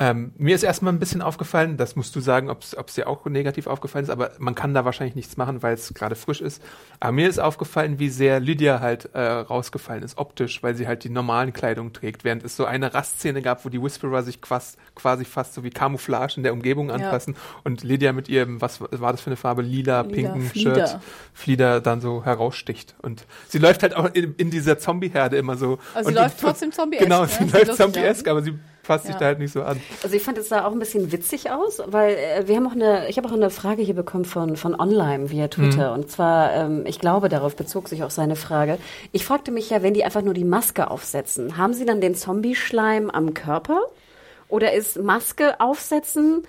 Ähm, mir ist erstmal ein bisschen aufgefallen, das musst du sagen, ob es dir auch negativ aufgefallen ist, aber man kann da wahrscheinlich nichts machen, weil es gerade frisch ist. Aber mir ist aufgefallen, wie sehr Lydia halt äh, rausgefallen ist, optisch, weil sie halt die normalen Kleidung trägt, während es so eine Rastszene gab, wo die Whisperer sich quasi, quasi fast so wie Camouflage in der Umgebung anpassen und Lydia mit ihrem, was war das für eine Farbe, lila, Lila, pinken Flieder. Shirt, Flieder dann so heraussticht. Und sie läuft halt auch in, in dieser Zombie-Herde immer so. Also sie und läuft trotzdem Zombie-esk, Genau, ne? sie Sieht läuft. Zombie-esk, aber sie passt sich Ja. da halt nicht so an. Also ich fand es da auch ein bisschen witzig aus, weil äh, wir haben auch eine, ich habe auch eine Frage hier bekommen von, von Online via Twitter. Und zwar, ähm, ich glaube, darauf bezog sich auch seine Frage. Ich fragte mich ja, wenn die einfach nur die Maske aufsetzen, haben sie dann den Zombie-Schleim am Körper? Oder ist Maske aufsetzen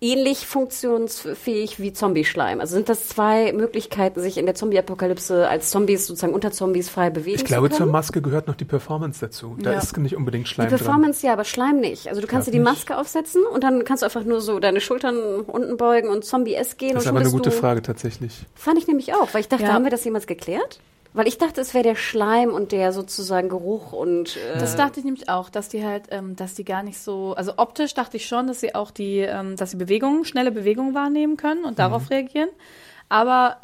ähnlich funktionsfähig wie Zombie-Schleim? Also sind das zwei Möglichkeiten, sich in der Zombie-Apokalypse als Zombies sozusagen unter Zombies frei bewegen Ich glaube, zu zur können? Maske gehört noch die Performance dazu. Da Ja. ist nicht unbedingt Schleim Die dran. Performance ja, aber Schleim nicht. Also du kannst dir die nicht. Maske aufsetzen und dann kannst du einfach nur so deine Schultern unten beugen und Zombie-S gehen. Das ist und aber eine gute Frage tatsächlich. Fand ich nämlich auch, weil ich dachte, Ja. haben wir das jemals geklärt? Weil ich dachte, es wäre der Schleim und der sozusagen Geruch und äh, Das dachte ich nämlich auch, dass die halt, ähm, dass die gar nicht so, also optisch dachte ich schon, dass sie auch die, ähm, dass sie Bewegungen, schnelle Bewegungen wahrnehmen können und darauf Mhm. reagieren. Aber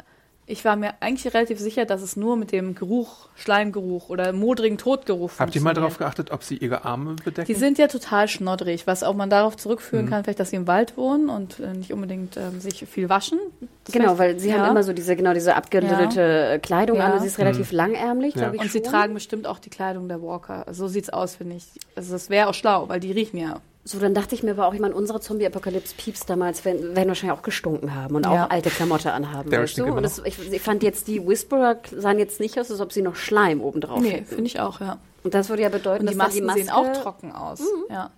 ich war mir eigentlich relativ sicher, dass es nur mit dem Geruch, Schleimgeruch oder modrigen Todgeruch Habt ihr mal darauf geachtet, ob sie ihre Arme bedecken? Die sind ja total schnoddrig, was auch man darauf Mhm. zurückführen kann, vielleicht, dass sie im Wald wohnen und äh, nicht unbedingt ähm, sich viel waschen. Das genau, weil sie ja. haben immer so diese genau diese abgelötete äh, Kleidung Ja. an und sie ist relativ langärmlich, Ja. glaube ich Und sie schon. tragen bestimmt auch die Kleidung der Walker. So sieht's aus, finde ich. Also das wäre auch schlau, weil die riechen ja. So, dann dachte ich mir aber auch, ich meine, unsere Zombie-Apokalypse-Pieps damals werden, werden wahrscheinlich auch gestunken haben und Ja. auch alte Klamotte anhaben. Der weißt du? Und das, ich, ich fand jetzt, die Whisperer sahen jetzt nicht aus, als ob sie noch Schleim obendrauf Nee, hätten. finde ich auch, ja. Und das würde ja bedeuten, Und die dass Masken die Maske, sehen auch trocken aus. Ja.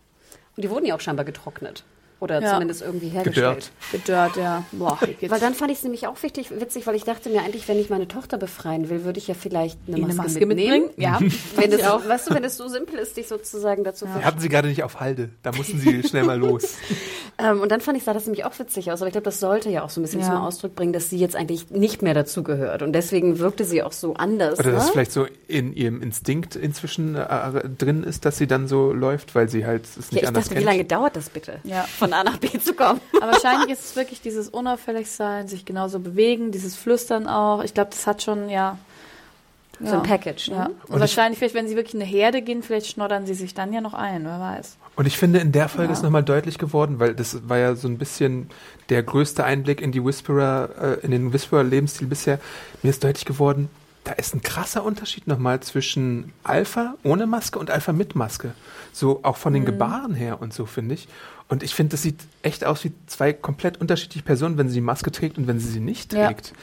Und die wurden ja auch scheinbar getrocknet. Oder Ja. zumindest irgendwie hergestellt. Gedörrt. Gedörrt, ja. Boah. *laughs* Weil dann fand ich es nämlich auch wichtig, witzig, weil ich dachte mir eigentlich, wenn ich meine Tochter befreien will, würde ich ja vielleicht eine eine Maske, Maske mitnehmen. mitbringen. Ja. *laughs* Wenn es auch, weißt du, wenn es so simpel ist, dich sozusagen dazu ja. hatten sie gerade nicht auf Halde. Da mussten sie schnell mal los. *laughs* ähm, Und dann fand ich, sah das nämlich auch witzig aus. Aber ich glaube, das sollte ja auch so ein bisschen Ja. zum Ausdruck bringen, dass sie jetzt eigentlich nicht mehr dazugehört. Und deswegen wirkte sie auch so anders. Oder ne? dass es vielleicht so in ihrem Instinkt inzwischen äh, drin ist, dass sie dann so läuft, weil sie halt es nicht ja, ich anders dachte, kennt. wie lange dauert das bitte? Ja. Von A nach B zu kommen. *laughs* Aber wahrscheinlich ist es wirklich dieses unauffällig sein, sich genauso bewegen, dieses Flüstern auch. Ich glaube, das hat schon, ja. So ein Package. Ne? Ja. Und, ich- wahrscheinlich, vielleicht, wenn sie wirklich in eine Herde gehen, vielleicht schnoddern sie sich dann ja noch ein, wer weiß. Und ich finde, in der Folge Ja. ist nochmal deutlich geworden, weil das war ja so ein bisschen der größte Einblick in die Whisperer, äh, in den Whisperer-Lebensstil bisher. Mir ist deutlich geworden, da ist ein krasser Unterschied nochmal zwischen Alpha ohne Maske und Alpha mit Maske. So auch von den Gebaren her und so, finde ich. Und ich finde, das sieht echt aus wie zwei komplett unterschiedliche Personen, wenn sie die Maske trägt und wenn sie sie nicht Ja. trägt.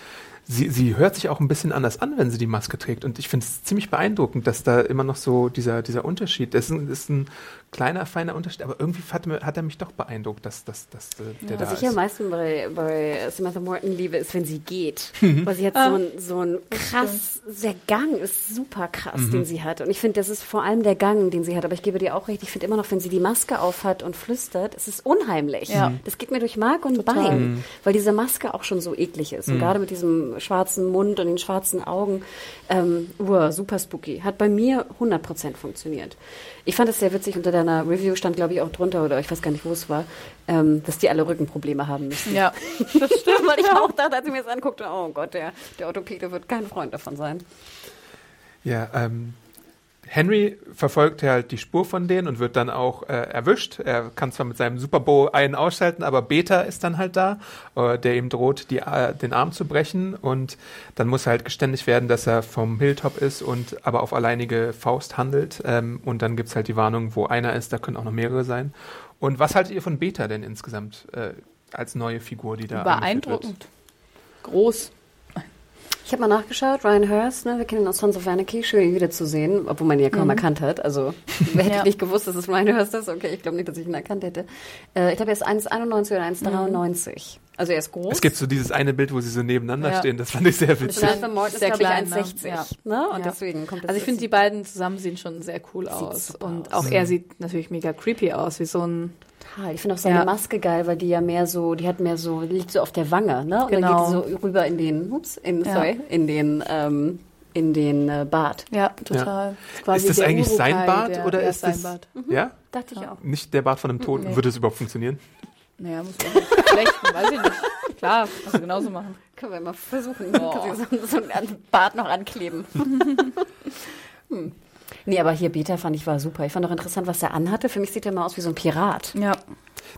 sie, sie hört sich auch ein bisschen anders an, wenn sie die Maske trägt. Und ich finde es ziemlich beeindruckend, dass da immer noch so dieser, dieser Unterschied, das ist ein, ist ein kleiner, feiner Unterschied, aber irgendwie hat, hat er mich doch beeindruckt, dass, dass, dass äh, der ja, da was ist. Was ich am meisten bei, bei Samantha Morton liebe, ist, wenn sie geht. Mhm. Weil sie hat ah. so ein, so ein krass, der Gang ist super krass, mhm. den sie hat. Und ich finde, das ist vor allem der Gang, den sie hat. Aber ich gebe dir auch recht, ich finde immer noch, wenn sie die Maske aufhat und flüstert, es ist unheimlich. Ja. Das geht mir durch Mark und Total. Bein, mhm. weil diese Maske auch schon so eklig ist. Und mhm. gerade mit diesem schwarzen Mund und den schwarzen Augen, ähm, uah, super spooky. Hat bei mir 100% funktioniert. Ich fand es sehr witzig, unter deiner Review stand, glaube ich, auch drunter, oder ich weiß gar nicht, wo es war, ähm, dass die alle Rückenprobleme haben müssen. Ja, das stimmt. *laughs* Weil ich auch dachte, als ich mir das anguckte, oh Gott, der, der Orthopäde wird kein Freund davon sein. Ja, ähm, Henry verfolgt halt die Spur von denen und wird dann auch äh, erwischt. Er kann zwar mit seinem Super einen ausschalten, aber Beta ist dann halt da, äh, der ihm droht, die, äh, den Arm zu brechen. Und dann muss er halt geständig werden, dass er vom Hilltop ist und aber auf alleinige Faust handelt. Ähm, und dann gibt's halt die Warnung, wo einer ist, da können auch noch mehrere sein. Und was haltet ihr von Beta denn insgesamt äh, als neue Figur, die da Beeindruckend. Groß. Ich habe mal nachgeschaut, Ryan Hurst, ne, wir kennen ihn aus Sons of Anarchy, schön ihn wiederzusehen, obwohl man ihn ja kaum mhm. erkannt hat. Also *laughs* wer hätte ja. nicht gewusst, dass es Ryan Hurst ist? Okay, ich glaube nicht, dass ich ihn erkannt hätte. Äh, ich glaube, er ist 1,91 oder 1,93. Mhm. Also er ist groß. Es gibt so dieses eine Bild, wo sie so nebeneinander ja. stehen, das fand ich sehr witzig. Jonathan Morton ist, sehr klein, 1,60. Ja. Ne? Und ja. deswegen kommt das Also ich finde, die beiden zusammen sehen schon sehr cool aus. Und auch aus. er sieht natürlich mega creepy aus, wie so ein total. Ich finde auch seine ja. Maske geil, weil die ja mehr so, die hat mehr so, liegt so auf der Wange, ne? Und genau. dann geht die so rüber in den, ups, in, ja. sorry, in den, ähm, in den äh, Bart. Ja, total. Ja. Ist das eigentlich sein Bart der, oder ist sein das? Bart. Mhm. Ja? Dachte ich auch. Nicht der Bart von einem Toten. Nee. Würde es überhaupt funktionieren? Naja, muss man nicht flechten, *laughs* weiß ich nicht. Klar, kannst du genauso machen. Können wir mal versuchen. *laughs* Oh. So, so einen Bart noch ankleben. *laughs* hm. Nee, aber hier Beta fand ich war super. Ich fand auch interessant, was er anhatte. Für mich sieht er mal aus wie so ein Pirat. Ja.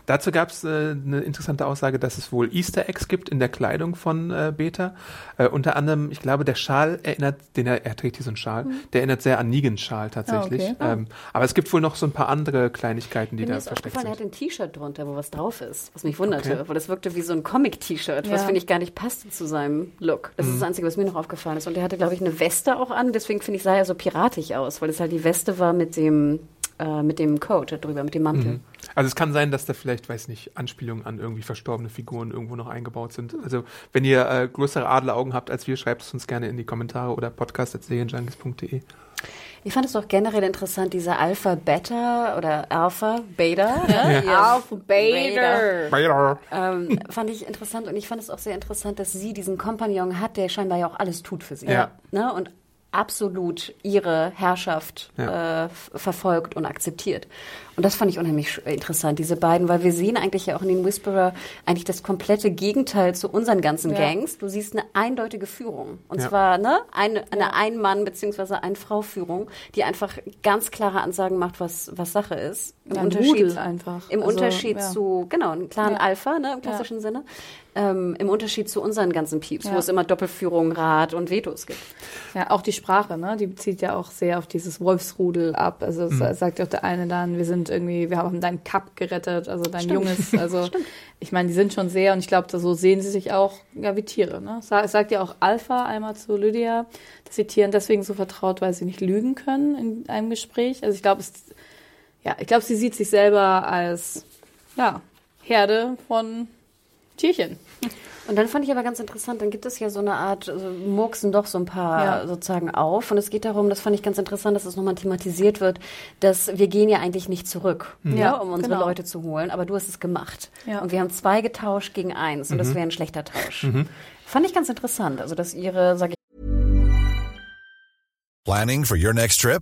Dazu gab es äh, eine interessante Aussage, dass es wohl Easter Eggs gibt in der Kleidung von äh, Beta. Äh, unter anderem, ich glaube, der Schal erinnert, den er, er trägt hier so einen Schal, mhm. der erinnert sehr an Negans Schal tatsächlich. Ah, okay. ähm, aber es gibt wohl noch so ein paar andere Kleinigkeiten, die Mir da ist versteckt sind. Er hat ein T-Shirt drunter, wo was drauf ist, was mich wunderte, okay. weil das wirkte wie so ein Comic-T-Shirt, ja. was finde ich gar nicht passte zu seinem Look. Das mhm. ist das Einzige, was mir noch aufgefallen ist. Und er hatte, glaube ich, eine Weste auch an, deswegen finde ich, sah er so piratig aus, weil es halt die Weste war mit dem äh, mit dem Coat drüber, mit dem Mantel. Mhm. Also es kann sein, dass da vielleicht, weiß nicht, Anspielungen an irgendwie verstorbene Figuren irgendwo noch eingebaut sind. Also wenn ihr äh, größere Adleraugen habt als wir, schreibt es uns gerne in die Kommentare oder podcast.serienjunkies.de. Ich fand es auch generell interessant, dieser Alpha Beta oder Alpha Beta. *laughs* Ne? Ja. Alpha Beta. Beta. Ähm, fand ich interessant und ich fand es auch sehr interessant, dass sie diesen Kompagnon hat, der scheinbar ja auch alles tut für sie. Ja. Ne? Und absolut ihre Herrschaft ja. äh, verfolgt und akzeptiert. Und das fand ich unheimlich interessant, diese beiden, weil wir sehen eigentlich ja auch in den Whisperer eigentlich das komplette Gegenteil zu unseren ganzen ja. Gangs. Du siehst eine eindeutige Führung. Und ja. zwar ne, eine, eine Ein-Mann- bzw. Ein-Frau-Führung, die einfach ganz klare Ansagen macht, was, was Sache ist. Im Unterschied, einfach. Im also, Unterschied zu, genau, einen klaren Alpha, ne, im klassischen Sinne. Ähm, Im Unterschied zu unseren ganzen Pieps, wo es immer Doppelführung, Rat und Vetos gibt. Ja, auch die Sprache, ne? Die bezieht ja auch sehr auf dieses Wolfsrudel ab. Also mhm. sagt ja auch der eine dann, wir sind irgendwie, wir haben deinen Cup gerettet, also dein Stimmt. Junges. *laughs* Also ich meine, die sind schon sehr und ich glaube, so sehen sie sich auch ja, wie Tiere. Ne? Es sagt ja auch Alpha einmal zu Lydia, dass sie Tieren deswegen so vertraut, weil sie nicht lügen können in einem Gespräch. Also ich glaube, es, ja, ich glaube, sie sieht sich selber als ja, Herde von Tierchen. Und dann fand ich aber ganz interessant, dann gibt es ja so eine Art, also murksen doch so ein paar ja. sozusagen auf. Und es geht darum, das fand ich ganz interessant, dass es nochmal thematisiert wird, dass wir gehen ja eigentlich nicht zurück, mhm. ja, um unsere genau. Leute zu holen, aber du hast es gemacht. Ja. Und wir haben zwei getauscht gegen eins und mhm. das wäre ein schlechter Tausch. Mhm. Fand ich ganz interessant, also dass ihre, sag ich Planning for your next trip?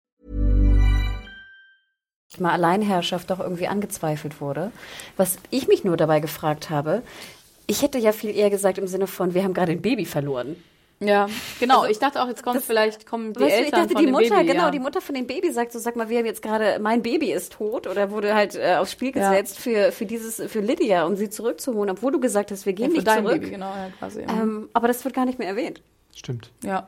Mal Alleinherrschaft doch irgendwie angezweifelt wurde. Was ich mich nur dabei gefragt habe, Ich hätte ja viel eher gesagt im Sinne von, wir haben gerade ein Baby verloren. Ja, genau. ich dachte auch, jetzt kommt vielleicht kommen die Weißt du, Eltern ich dachte, von die dem Mutter, Baby, genau, ja. die Mutter von dem Baby sagt so, sag mal, wir haben jetzt gerade, mein Baby ist tot oder wurde halt äh, aufs Spiel Ja. gesetzt für, für dieses, für Lydia, um sie zurückzuholen, obwohl du gesagt hast, wir ja, gehen für nicht dein zurück. Baby, genau, ja, quasi. Ähm, aber das wird gar nicht mehr erwähnt. Stimmt. ja.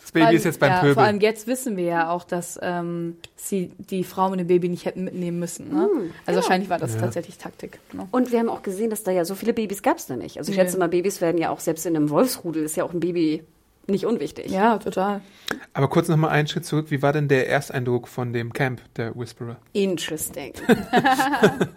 Das Baby ist jetzt beim ja, Pöbel. Vor allem jetzt wissen wir ja auch, dass ähm, sie die Frau mit dem Baby nicht hätten mitnehmen müssen. Ne? Hm, also wahrscheinlich war das tatsächlich Taktik. Ne? Und wir haben auch gesehen, dass da ja so viele Babys gab es da nicht. Also ich Nee. schätze mal, Babys werden ja auch selbst in einem Wolfsrudel ist ja auch ein Baby nicht unwichtig. Ja, total. Aber kurz noch mal einen Schritt zurück. Wie war denn der Ersteindruck von dem Camp der Whisperer? Interesting. *laughs* *laughs*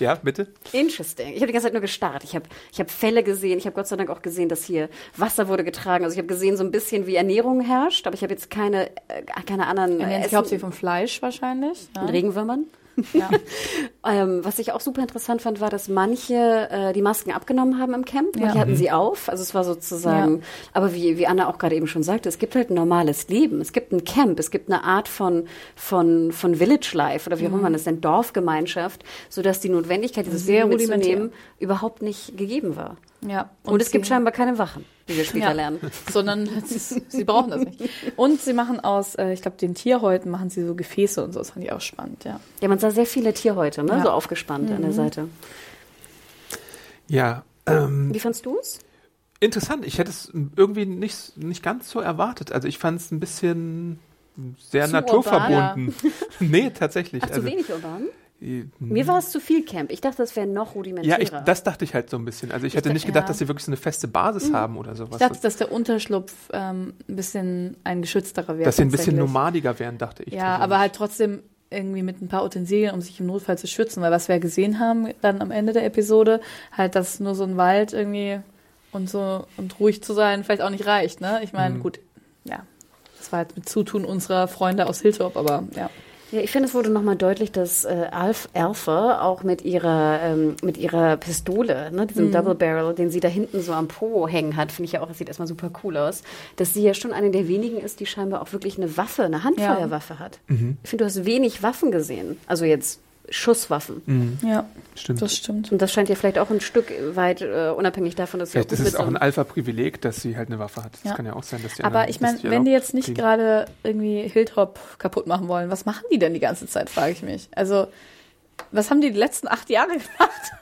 Ja, bitte? Interesting. Ich habe die ganze Zeit nur gestarrt. Ich habe ich hab Fälle gesehen. Ich habe Gott sei Dank auch gesehen, dass hier Wasser wurde getragen. Also ich habe gesehen, so ein bisschen wie Ernährung herrscht, aber ich habe jetzt keine, äh, keine anderen Er sich Essen- hauptsächlich vom Fleisch wahrscheinlich. Ja. Regenwürmern. Ja. *laughs* Ähm, was ich auch super interessant fand, war, dass manche äh, die Masken abgenommen haben im Camp. Manche Ja. hatten sie auf. Also es war sozusagen, Ja. aber wie, wie Anna auch gerade eben schon sagte, es gibt halt ein normales Leben. Es gibt ein Camp. Es gibt eine Art von, von, von Village Life oder wie auch immer man es nennt, Dorfgemeinschaft, sodaß die Notwendigkeit, dieses Mhm. Sehr Leben rudimentär. mitzunehmen, überhaupt nicht gegeben war. Ja. Und, es gibt scheinbar keine Wachen, wie wir später ja, lernen. *laughs* sondern sie, *laughs* sie brauchen das nicht. Und sie machen aus, äh, ich glaube, den Tierhäuten machen sie so Gefäße und so. Das fand ich auch spannend, ja. Ja, man sah sehr viele Tierhäute, ne? Ja. so aufgespannt an der Seite. Ja. Ähm, Wie fandst du es? interessant. Ich hätte es irgendwie nicht, nicht ganz so erwartet. Also ich fand es ein bisschen sehr Zu naturverbunden. *laughs* nee, tatsächlich. Ach, zu also, wenig urban? Äh, Mir war es zu viel Camp. Ich dachte, das wäre noch Ja, rudimentärer. ich, das dachte ich halt so ein bisschen. Also ich hätte da- nicht gedacht, ja. dass sie wirklich so eine feste Basis Mhm. haben oder sowas. Ich dachte, dass der Unterschlupf ähm, ein bisschen ein geschützterer wäre. dass sie ein bisschen nomadiger wären, dachte ich. Ja, aber halt trotzdem irgendwie mit ein paar Utensilien, um sich im Notfall zu schützen. Weil was wir gesehen haben dann am Ende der Episode, halt, dass nur so ein Wald irgendwie und so und ruhig zu sein vielleicht auch nicht reicht. Ne? Ich meine, Mhm. gut, ja, das war jetzt mit Zutun unserer Freunde aus Hilltop, aber ja. Ja, ich finde, es wurde nochmal deutlich, dass äh, Alf Alpha auch mit ihrer, ähm, mit ihrer Pistole, ne, Mhm. diesem Double Barrel, den sie da hinten so am Po hängen hat, finde ich ja auch, das sieht erstmal super cool aus, dass sie ja schon eine der wenigen ist, die scheinbar auch wirklich eine Waffe, eine Handfeuerwaffe hat. Mhm. Ich finde, du hast wenig Waffen gesehen. Also jetzt Schusswaffen. Mhm, Ja, stimmt. das stimmt. Und das scheint ja vielleicht auch ein Stück weit äh, unabhängig davon, dass sie Vielleicht auch ist es auch ein Alpha-Privileg, dass sie halt eine Waffe hat. Das Ja. kann ja auch sein, dass die Aber anderen ich meine, wenn die jetzt nicht gerade irgendwie Hilltop kaputt machen wollen, was machen die denn die ganze Zeit, frage ich mich. Also, was haben die die letzten acht Jahre gemacht?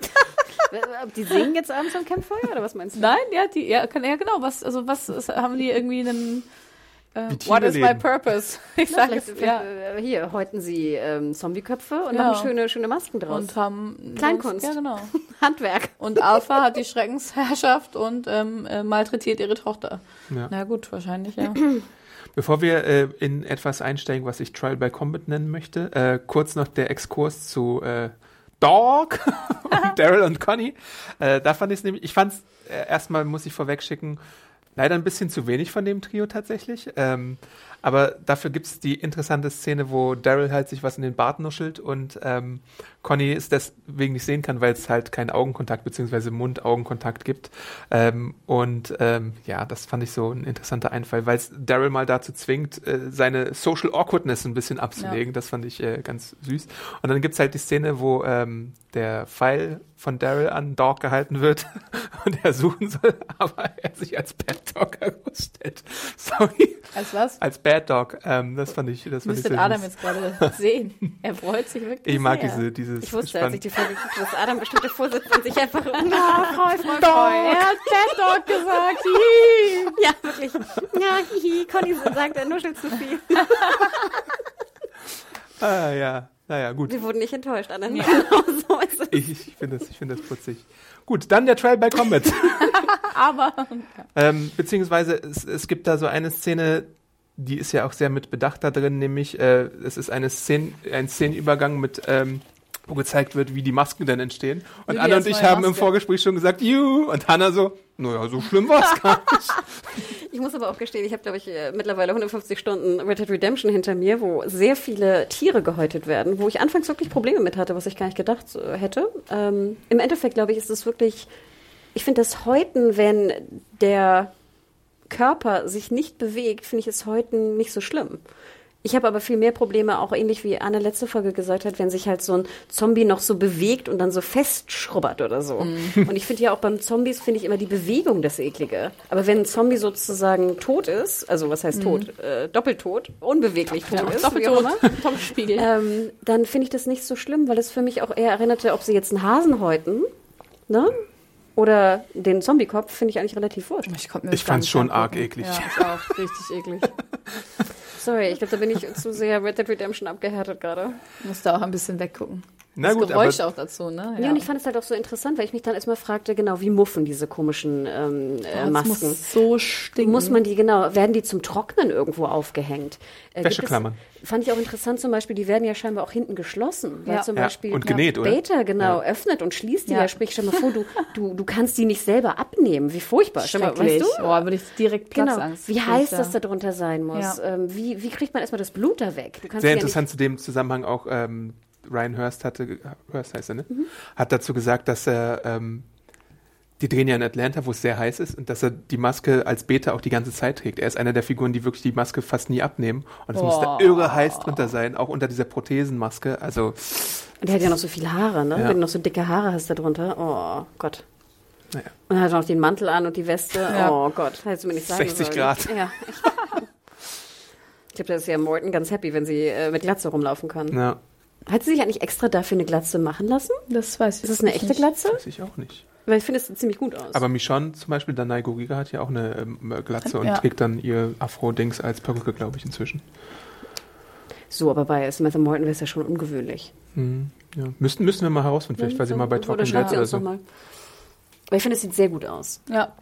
Die singen jetzt abends am Campfeuer oder was meinst du? Nein, ja, die, ja, kann- ja genau, was, also was ist, haben die irgendwie einen, äh, what is my purpose? *laughs* Ich Ja, sage es, ja. äh, hier häuten sie ähm, Zombieköpfe und Ja. machen schöne, schöne Masken draus. Und haben Kleinkunst. Ja, genau. *laughs* Handwerk. Und Alpha hat die Schreckensherrschaft und ähm, äh, malträtiert ihre Tochter. Ja. Na gut, wahrscheinlich, ja. *clears throat* Bevor wir äh, in etwas einsteigen, was ich Trial by Combat nennen möchte, äh, kurz noch der Exkurs zu äh, Dog *laughs* und Daryl und Conny. Äh, da fand ich es nämlich, ich fand es äh, erstmal, muss ich vorweg schicken, leider ein bisschen zu wenig von dem Trio tatsächlich. Ähm, aber dafür gibt es die interessante Szene, wo Daryl halt sich was in den Bart nuschelt und ähm, Conny es deswegen nicht sehen kann, weil es halt keinen Augenkontakt bzw. Mund-Augenkontakt gibt. Ähm, und ähm, ja, das fand ich so ein interessanter Einfall, weil es Daryl mal dazu zwingt, äh, seine Social Awkwardness ein bisschen abzulegen. Das fand ich äh, ganz süß. Und dann gibt's halt die Szene, wo ähm, der Pfeil von Daryl an Dog gehalten wird *laughs* und er suchen soll, *laughs* aber er sich als Bad Dog herausstellt. *laughs* Sorry. Als was? Als Bad Dog. Ähm, das fand ich, das fand ich Müsstet Adam süß. jetzt gerade sehen. Er freut sich wirklich Ich mag sehr. diese, dieses Ich wusste, als ich die Folge guckte, dass Adam bestimmt davor sitzt und sich einfach *laughs* ja, freu, freu, Er freu. hat Bad Dog gesagt. Hihi. Ja, wirklich. Ja, hihi, Conny sagt, er nuschelt zu viel. Ah, ja. Naja, gut. Wir wurden nicht enttäuscht, Anna. Genau *laughs* so ist es. Ich, ich finde das, ich finde das putzig. Gut, dann der Trial by Combat. *laughs* Aber ähm, beziehungsweise es, es gibt da so eine Szene, die ist ja auch sehr mit Bedacht da drin, nämlich äh, es ist eine Szene, ein Szenenübergang mit, ähm, wo gezeigt wird, wie die Masken denn entstehen. Und Anna und ich haben im Maske. Vorgespräch schon gesagt, you, und Hannah so, naja, so schlimm war es *laughs* gar nicht. Ich muss aber auch gestehen, ich habe, glaube ich, äh, mittlerweile 150 Stunden Red Dead Redemption hinter mir, wo sehr viele Tiere gehäutet werden, wo ich anfangs wirklich Probleme mit hatte, was ich gar nicht gedacht äh, hätte. Ähm, Im Endeffekt, glaube ich, ist es wirklich, ich finde das Häuten, wenn der Körper sich nicht bewegt, finde ich es Häuten nicht so schlimm. Ich habe aber viel mehr Probleme, auch ähnlich wie Anne letzte Folge gesagt hat, wenn sich halt so ein Zombie noch so bewegt und dann so festschrubbert oder so. Mhm. Und ich finde ja auch beim Zombies finde ich immer die Bewegung das Eklige. Aber wenn ein Zombie sozusagen tot ist, also was heißt mhm. tot, äh, doppeltot, unbeweglich tot ist, doppeltot, vom *laughs* Spiegel, ähm, dann finde ich das nicht so schlimm, weil es für mich auch eher erinnerte, ob sie jetzt einen Hasen häuten, ne? Oder den Zombie-Kopf finde ich eigentlich relativ wurscht. Ich, ich fand es schon arg eklig. Ja, auch. Richtig eklig. *laughs* Sorry, ich glaube, da bin ich zu sehr Red Dead Redemption abgehärtet gerade. Musst da auch ein bisschen weggucken. Na das gut, Geräusch auch dazu, ne? Ja. ja. und ich fand es halt auch so interessant, weil ich mich dann erstmal fragte, genau, wie muffen diese komischen ähm, äh, Masken? Muss so stinken. Muss man die, genau, werden die zum Trocknen irgendwo aufgehängt? Äh, Wäscheklammern. Fand ich auch interessant zum Beispiel, die werden ja scheinbar auch hinten geschlossen. Weil ja. zum Beispiel ja. und genäht, oder? Beta, genau, öffnet und schließt die ja. Sprich, stell mal vor, du, du, du kannst die nicht selber abnehmen. Wie furchtbar. Stell mal, weißt du? Oh, würde ich direkt Platzangst. Genau. Wie heiß das da drunter sein muss. Ähm, wie, wie kriegt man erstmal das Blut da weg? Sehr interessant zu dem Zusammenhang auch, ähm, Ryan Hurst hatte, Hurst heißt er, ne? Mhm. Hat dazu gesagt, dass er, ähm, die drehen ja in Atlanta, wo es sehr heiß ist, und dass er die Maske als Beta auch die ganze Zeit trägt. Er ist einer der Figuren, die wirklich die Maske fast nie abnehmen. Und es muss da irre heiß drunter sein, auch unter dieser Prothesenmaske. Also. Und der hat ja noch so viele Haare, ne? Ja. Wenn du noch so dicke Haare hast da drunter. Oh Gott. Naja. Und er hat noch den Mantel an und die Weste. Ja. Oh Gott, hättest du mir nicht sagen 60 sollen. Grad. Ja. *laughs* Ich glaube, da ist ja Morton ganz happy, wenn sie äh, mit Glatze rumlaufen kann. Ja. Hat sie sich eigentlich extra dafür eine Glatze machen lassen? Das weiß ich Ist das eine echte nicht. Glatze? Weiß ich auch nicht. Weil ich finde, es sieht ziemlich gut aus. Aber Michonne zum Beispiel, Danai Goriga hat ja auch eine ähm, Glatze und Ja. trägt dann ihr Afro-Dings als Perücke, glaube ich, inzwischen. so, aber bei Samantha Morton wäre es ja schon ungewöhnlich. Mhm. Ja. Müssten, müssen wir mal herausfinden, vielleicht war sie mal bei Oder Talking Dead oder so. Aber ich finde, es sieht sehr gut aus. Ja.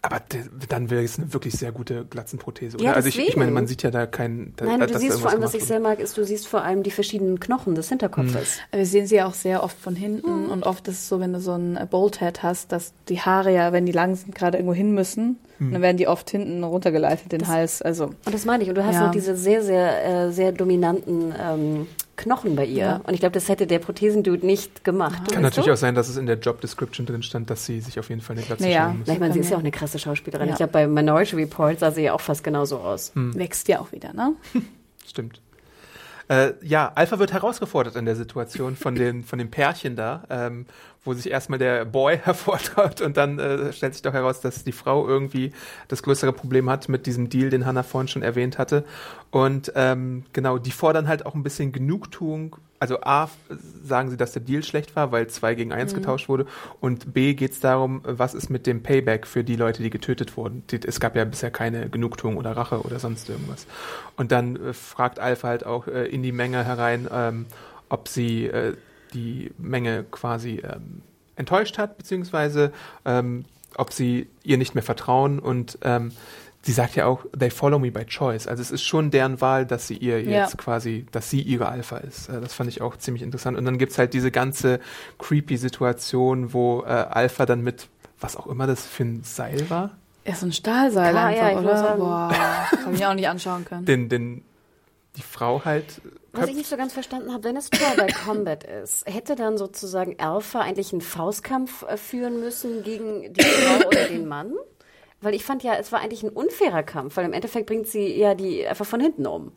Aber d- dann wäre es eine wirklich sehr gute Glatzenprothese. Oder? Ja, also ich, ich meine, man sieht ja da kein. Da, Nein, du siehst vor allem, was ich sehr mag, ist, du siehst vor allem die verschiedenen Knochen des Hinterkopfes. Wir sehen sie auch sehr oft von hinten und oft ist es so, wenn du so ein Boldhead hast, dass die Haare ja, wenn die lang sind, gerade irgendwo hin müssen, dann werden die oft hinten runtergeleitet, den Hals. Also Und das meine ich. Und du hast Ja. noch diese sehr, sehr, äh, sehr dominanten ähm, Knochen bei ihr. Ja. Und ich glaube, das hätte der Prothesendude nicht gemacht. Kann natürlich auch sein, dass es in der Job Description drin stand, dass sie sich auf jeden Fall eine Glatze Naja. muss. Na, ich meine, sie ist ja auch eine krasse Schauspielerin. Ja. Ich glaube, bei Minority Report sah sie ja auch fast genauso aus. wächst ja auch wieder, ne? Stimmt. Äh, ja, Alpha wird herausgefordert in der Situation von den, *laughs* von dem Pärchen da, ähm, wo sich erstmal der Boy *laughs* hervortraut und dann äh, stellt sich doch heraus, dass die Frau irgendwie das größere Problem hat mit diesem Deal, den Hannah vorhin schon erwähnt hatte. Und ähm, genau, die fordern halt auch ein bisschen Genugtuung. Also A, sagen sie, dass der Deal schlecht war, weil zwei gegen eins getauscht wurde. Und B, geht es darum, was ist mit dem Payback für die Leute, die getötet wurden. Die, es gab ja bisher keine Genugtuung oder Rache oder sonst irgendwas. Und dann äh, fragt Alpha halt auch äh, in die Menge herein, ähm, ob sie äh, die Menge quasi ähm, enttäuscht hat, beziehungsweise ähm, ob sie ihr nicht mehr vertrauen und sie sagt ja auch, they follow me by choice. Also es ist schon deren Wahl, dass sie ihr Ja. jetzt quasi, dass sie ihre Alpha ist. Äh, Das fand ich auch ziemlich interessant. Und dann gibt's halt diese ganze creepy Situation, wo äh, Alpha dann mit was auch immer das für ein Seil war, Ja, so ein Stahlseil Klar, einfach, ja, oder? sagen. Boah, kann ich auch nicht anschauen können. den, den, die Frau halt Was ich nicht so ganz verstanden habe, wenn es Tribal Combat ist, hätte dann sozusagen Alpha eigentlich einen Faustkampf äh, führen müssen gegen die Frau oder den Mann? Weil ich fand ja, es war eigentlich ein unfairer Kampf, weil im Endeffekt bringt sie ja die einfach von hinten um.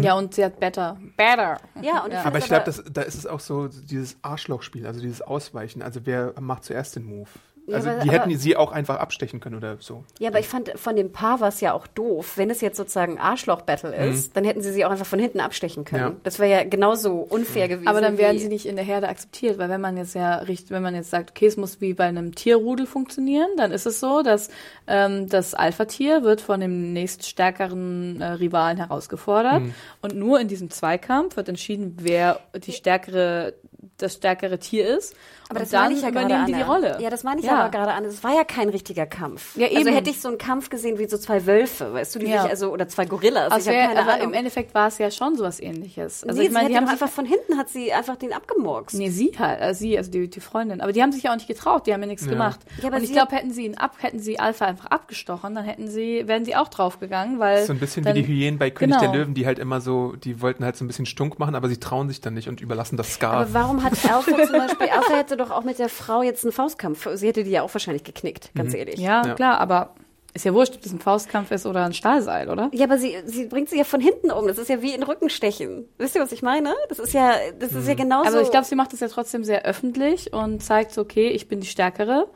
Ja, und sie hat Better. Better. Ja, und ich Ja. find Aber ich glaube, da ist es auch so dieses Arschlochspiel, also dieses Ausweichen. Also wer macht zuerst den Move? Ja, Also aber- die aber- hätten sie auch einfach abstechen können oder so. Ja, aber ich fand, von dem Paar war es ja auch doof. Wenn es jetzt sozusagen Arschloch-Battle ist, dann hätten sie sie auch einfach von hinten abstechen können. Ja. Das wäre ja genauso unfair gewesen. Aber dann werden wie- sie nicht in der Herde akzeptiert, weil wenn man jetzt ja richt, wenn man jetzt sagt, okay, es muss wie bei einem Tierrudel funktionieren, dann ist es so, dass ähm, das Alpha-Tier wird von dem nächststärkeren äh, Rivalen herausgefordert und nur in diesem Zweikampf wird entschieden, wer die stärkere das stärkere Tier ist. Aber und das dann meine ich ja gerade, übernehmen die die. Rolle. Ja, das meine ich Ja. aber gerade an. Es war ja kein richtiger Kampf. Ja, Also eben. hätte ich so einen Kampf gesehen wie so zwei Wölfe, weißt du, die Ja. sich also oder zwei Gorillas. Also ich habe wär, keine aber Ahnung. im Endeffekt war es ja schon sowas ähnliches. Also nee, ich meine, sie die haben einfach von hinten hat sie einfach den abgemurkst. Nee, sie halt, also sie, also die, die Freundin. Aber die haben sich ja auch nicht getraut, die haben ja nichts gemacht. Ja, aber und ich glaube, hätten sie ihn ab, hätten sie Alpha einfach abgestochen, dann hätten sie, wären sie auch draufgegangen, weil. So ein bisschen dann, wie die Hyänen bei König genau. der Löwen, die halt immer so, die wollten halt so ein bisschen stunk machen, aber sie trauen sich dann nicht und überlassen das Scarf. Aber warum hat *laughs* Alpha zum Beispiel, Alpha hätte doch auch mit der Frau jetzt einen Faustkampf, sie hätte die ja auch wahrscheinlich geknickt, ganz ehrlich. Ja, Ja. klar, aber Ist ja wurscht, ob das ein Faustkampf ist oder ein Stahlseil, oder? Ja, aber sie, sie bringt sie ja von hinten um. Das ist ja wie in Rückenstechen. Wisst ihr, was ich meine? Das ist ja, das ist ja genauso. Aber ich glaube, sie macht das ja trotzdem sehr öffentlich und zeigt so, okay, ich bin die Stärkere.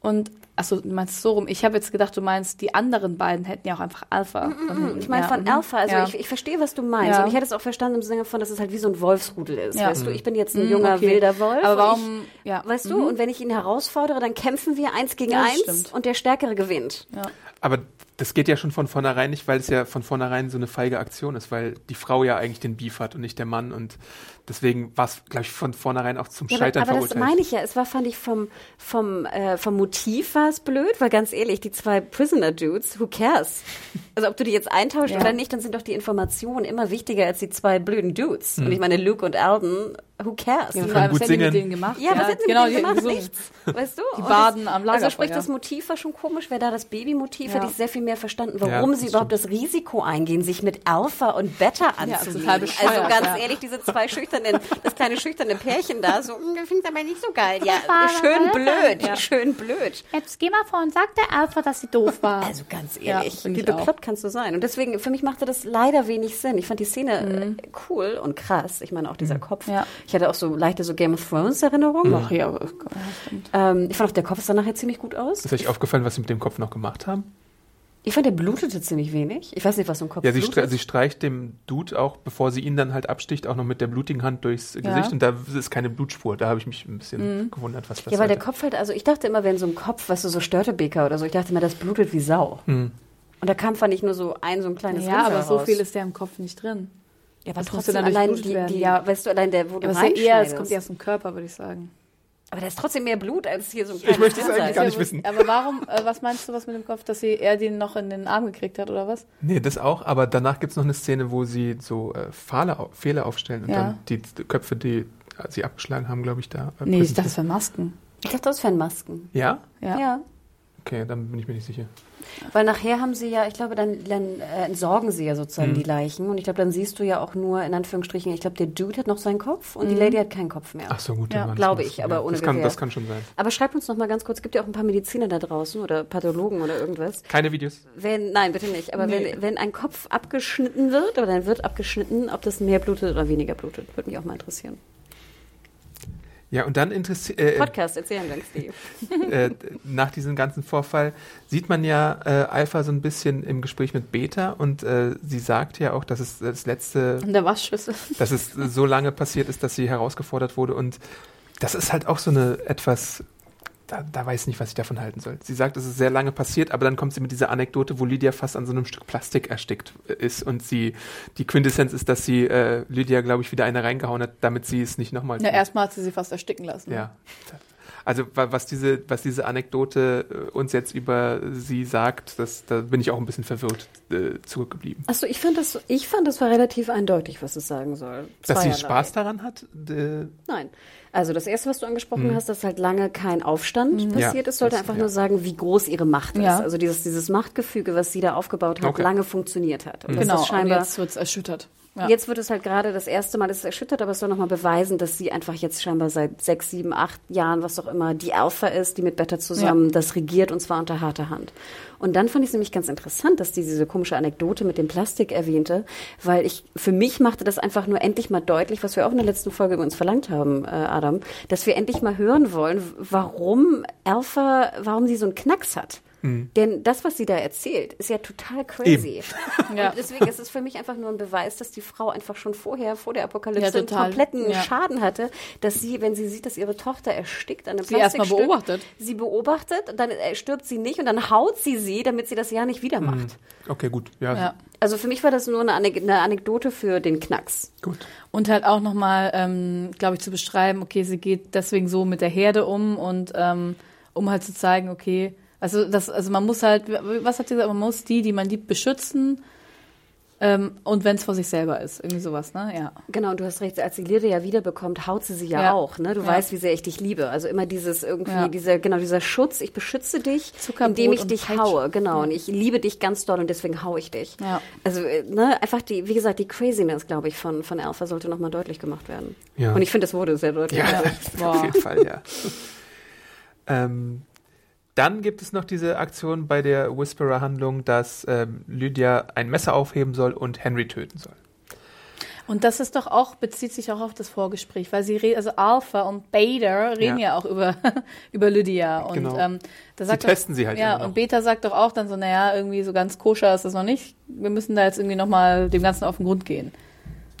Und Achso, du meinst so rum. Ich habe jetzt gedacht, du meinst, die anderen beiden hätten ja auch einfach Alpha. Mm -mm, ich meine ja. von mhm. Alpha. Also ja. ich, ich verstehe, was du meinst. Ja. Und ich hätte es auch verstanden im Sinne von, dass es halt wie so ein Wolfsrudel ist. Weißt du, ich bin jetzt ein junger, okay. wilder Wolf. Aber warum, ich, ja. Weißt du, mhm. und wenn ich ihn herausfordere, dann kämpfen wir eins gegen eins stimmt. und der Stärkere gewinnt. Ja. Aber das geht ja schon von vornherein nicht, weil es ja von vornherein so eine feige Aktion ist, weil die Frau ja eigentlich den Beef hat und nicht der Mann und deswegen war es, glaube ich, von vornherein auch zum ja, Scheitern aber, aber verurteilt. Aber das meine ich ja. Es war, fand ich, vom, vom, äh, vom Motiv war es blöd, weil ganz ehrlich, die zwei Prisoner-Dudes, who cares? Also ob du die jetzt eintauscht ja. oder nicht, dann sind doch die Informationen immer wichtiger als die zwei blöden Dudes. Mhm. Und ich meine, Luke und Alden, who cares? Ja, allem, was hätten die mit denen gemacht? Ja, was hätten die genau, mit denen gemacht? Nichts. Weißt du? Die baden am Lager. Also sprich, das Motiv war schon komisch. Wer da das Babymotiv, ja. hätte ich sehr viel mehr verstanden, warum sie überhaupt das Risiko eingehen, sich mit Alpha und Beta anzulegen. also ganz ehrlich, diese zwei schüchternen, das kleine schüchterne Pärchen da, so, hm, das finde aber nicht so geil. Ja, schön blöd, schön blöd. Jetzt geh mal vor und sag der Alpha, dass sie doof war. Also ganz ehrlich, wie bekloppt kannst du sein? Und deswegen, für mich machte das leider wenig Sinn. Ich fand die Szene mhm. cool und krass. Ich meine, auch dieser mhm. Kopf. Ich hatte auch so leichte so Game of Thrones Erinnerungen. Ach ja, ja ähm, ich fand auch, der Kopf sah nachher ziemlich gut aus. Ist euch aufgefallen, was sie mit dem Kopf noch gemacht haben? Ich fand, der blutete ziemlich wenig. Ich weiß nicht, was so ein Kopf Ja, sie, stre sie, streicht dem Dude auch, bevor sie ihn dann halt absticht, auch noch mit der blutigen Hand durchs ja. Gesicht und da ist keine Blutspur. Da habe ich mich ein bisschen mhm. gewundert, was das Ja, weil der Kopf halt, also ich dachte immer, wenn so ein Kopf, weißt du, so Störtebeker oder so, ich dachte immer, das blutet wie Sau. Mhm. Und da kam, fand ich, nur so ein, so ein kleines Ja, aber so viel ist der im Kopf nicht drin. Ja, aber trotzdem dann allein die, die, ja, weißt du, allein der, wo ja, du. Ja eher, es kommt ja aus dem Körper, würde ich sagen. Aber da ist trotzdem mehr Blut als hier so ein Ich möchte es eigentlich gar nicht wissen. Aber warum, äh, was meinst du, was mit dem Kopf, dass sie er den noch in den Arm gekriegt hat, oder was? Nee, das auch, aber danach gibt es noch eine Szene, wo sie so äh, Fahler, Fehler aufstellen und ja. dann die Köpfe, die sie abgeschlagen haben, glaube ich, da. Äh, nee, ich dachte, das wären Masken. Ich dachte, das wären Masken. Ja? Ja. ja. Okay, dann bin ich mir nicht sicher. Weil nachher haben sie ja, ich glaube, dann, dann äh, entsorgen sie ja sozusagen mhm. die Leichen. Und ich glaube, dann siehst du ja auch nur, in Anführungsstrichen, ich glaube, der Dude hat noch seinen Kopf und mhm. die Lady hat keinen Kopf mehr. Ach so, gut. Ja, glaube ich, aber ohne das kann, das kann schon sein. Aber schreib uns noch mal ganz kurz, es gibt ja auch ein paar Mediziner da draußen oder Pathologen oder irgendwas. Keine Videos? Wenn, nein, bitte nicht. Aber nee. wenn, wenn ein Kopf abgeschnitten wird oder dann wird abgeschnitten, ob das mehr blutet oder weniger blutet, würde mich auch mal interessieren. Ja, und dann interessiert. Äh, Podcast erzählen, dann Steve. *laughs* äh, nach diesem ganzen Vorfall sieht man ja äh, Alpha so ein bisschen im Gespräch mit Beta und äh, sie sagt ja auch, dass es das letzte. In der Waschschüssel. Dass es so lange passiert ist, dass sie herausgefordert wurde und das ist halt auch so eine etwas da, da weiß ich nicht, was ich davon halten soll. Sie sagt, es ist sehr lange passiert, aber dann kommt sie mit dieser Anekdote, wo Lydia fast an so einem Stück Plastik erstickt äh, ist und sie, die Quintessenz ist, dass sie äh, Lydia, glaube ich, wieder eine reingehauen hat, damit sie es nicht nochmal Ja, erstmal hat sie sie fast ersticken lassen. Ja. Also was diese, was diese Anekdote äh, uns jetzt über sie sagt, das, da bin ich auch ein bisschen verwirrt äh, zurückgeblieben. Achso, ich fand das, ich fand das war relativ eindeutig, was es sagen soll. Dass sie Spaß daran hat? Äh, Nein. Also das erste, was du angesprochen mhm. hast, dass halt lange kein Aufstand mhm. passiert ja, ist, sollte das, einfach ja. nur sagen, wie groß ihre Macht ja. ist. Also dieses, dieses Machtgefüge, was sie da aufgebaut hat, okay. lange funktioniert hat. Und genau, scheinbar, und jetzt wird es erschüttert. Ja. Jetzt wird es halt gerade das erste Mal, es erschüttert, aber es soll nochmal beweisen, dass sie einfach jetzt scheinbar seit sechs, sieben, acht Jahren, was auch immer, die Alpha ist, die mit Beta zusammen ja. das regiert und zwar unter harter Hand. Und dann fand ich es nämlich ganz interessant, dass die diese komische Anekdote mit dem Plastik erwähnte, weil ich, für mich machte das einfach nur endlich mal deutlich, was wir auch in der letzten Folge uns verlangt haben, äh, Adam, dass wir endlich mal hören wollen, warum Alpha, warum sie so einen Knacks hat. Mhm. Denn das, was sie da erzählt, ist ja total crazy. ja. Und deswegen ist es für mich einfach nur ein Beweis, dass die Frau einfach schon vorher, vor der Apokalypse, ja, einen kompletten ja. Schaden hatte, dass sie, wenn sie sieht, dass ihre Tochter erstickt an einem sie erstmal beobachtet. Sie beobachtet, dann äh, stirbt sie nicht und dann haut sie sie, damit sie das ja nicht wieder macht. Mhm. Okay, gut. Ja. Also für mich war das nur eine, eine Anekdote für den Knacks. Gut. Und halt auch nochmal, ähm, glaube ich, zu beschreiben, okay, sie geht deswegen so mit der Herde um und ähm, um halt zu zeigen, okay, also das, also man muss halt, was hat sie gesagt, man muss die, die man liebt, beschützen. Ähm, und wenn es vor sich selber ist, irgendwie sowas, ne? Ja. Genau, und du hast recht, als sie Lire ja wiederbekommt, haut sie sie ja, ja. auch, ne? Du ja. weißt, wie sehr ich dich liebe. Also immer dieses irgendwie, ja. dieser, genau, dieser Schutz, ich beschütze dich, Zuckerbrot indem ich dich Peitsch. haue, genau. Und ich liebe dich ganz doll und deswegen haue ich dich. Ja. Also, äh, ne, einfach die, wie gesagt, die Craziness, glaube ich, von, von Alpha sollte nochmal deutlich gemacht werden. Ja. Und ich finde, es wurde sehr deutlich. Ja, *laughs* auf jeden Fall, ja. *laughs* ähm, Dann gibt es noch diese Aktion bei der Whisperer-Handlung, dass ähm, Lydia ein Messer aufheben soll und Henry töten soll. Und das ist doch auch, bezieht sich auch auf das Vorgespräch, weil sie reden, also Alpha und Beta reden ja, Ja. auch über, *laughs* über Lydia. Und Genau. ähm, da Sie sagt testen sie halt Ja, und Beta sagt doch auch dann so, naja, irgendwie so ganz koscher ist das noch nicht. Wir müssen da jetzt irgendwie nochmal dem Ganzen auf den Grund gehen.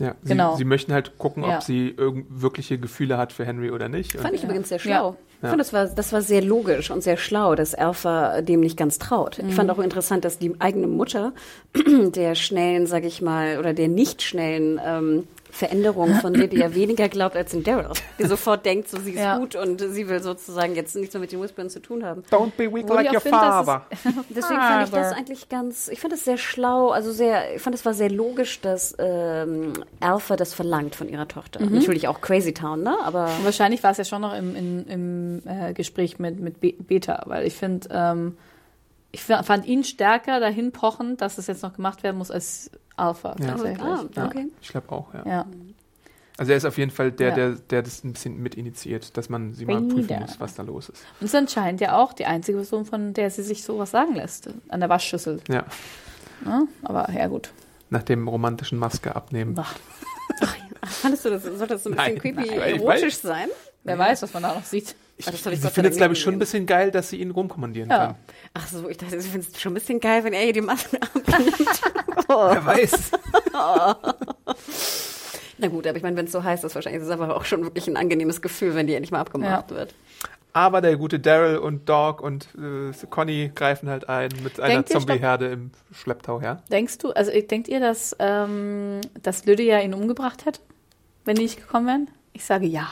Ja, sie, Genau. sie möchten halt gucken, Ja. ob sie irgend wirkliche Gefühle hat für Henry oder nicht. Fand Und ich übrigens sehr Ja. schlau. Ich Ja. fand, das war, das war sehr logisch und sehr schlau, dass Alpha dem nicht ganz traut. Ich fand auch interessant, dass die eigene Mutter *clears throat* der schnellen, sag ich mal, oder der nicht schnellen ähm, Veränderung von Lydia weniger glaubt als in Daryl. Die sofort denkt, so sie ist Ja. gut und sie will sozusagen jetzt nichts mehr mit den Whisperern zu tun haben. Don't be weak Wo like your find, dass es- father. *laughs* Deswegen fand ich das eigentlich ganz, ich fand es sehr schlau, also sehr, ich fand es war sehr logisch, dass ähm, Alpha das verlangt von ihrer Tochter. Natürlich auch Crazy Town, ne? Aber Und wahrscheinlich war es ja schon noch im, im, im äh, Gespräch mit, mit Be Beta, weil ich finde, ähm, ich fand ihn stärker dahin pochen, dass es jetzt noch gemacht werden muss als Alpha Ja. tatsächlich. Ah, Ja, okay. Ich glaube auch, ja. Ja. Also er ist auf jeden Fall der, Ja. der, der das ein bisschen mit initiiert, dass man sie mal prüfen muss, was da los ist. Und es ist anscheinend ja auch die einzige Person, von der sie sich sowas sagen lässt. An der Waschschüssel. Ja, Ne? Aber ja, gut. nach dem romantischen Maske abnehmen. Ach, fandest du das, sollte das so ein bisschen Nein, creepy nein, erotisch weiß. sein? wer weiß, was man da noch sieht. Ich, das hab ich sie findet es, glaube ich, schon ein bisschen geil, dass sie ihn rumkommandieren Ja. kann. Ach so, ich dachte, ich finde es schon ein bisschen geil, wenn er hier die Masken *laughs* abnimmt. *laughs* Wer weiß. *laughs* Na gut, aber ich meine, wenn es so heiß ist, wahrscheinlich ist es aber auch schon wirklich ein angenehmes Gefühl, wenn die endlich mal abgemacht wird. Aber der gute Daryl und Dog und äh, Conny greifen halt ein mit einer Denkt ihr, Zombieherde im Schlepptau, ja? Denkst du, also denkt ihr, dass, ähm, dass Lydia ihn umgebracht hätte, wenn die nicht gekommen wären? Ich sage ja.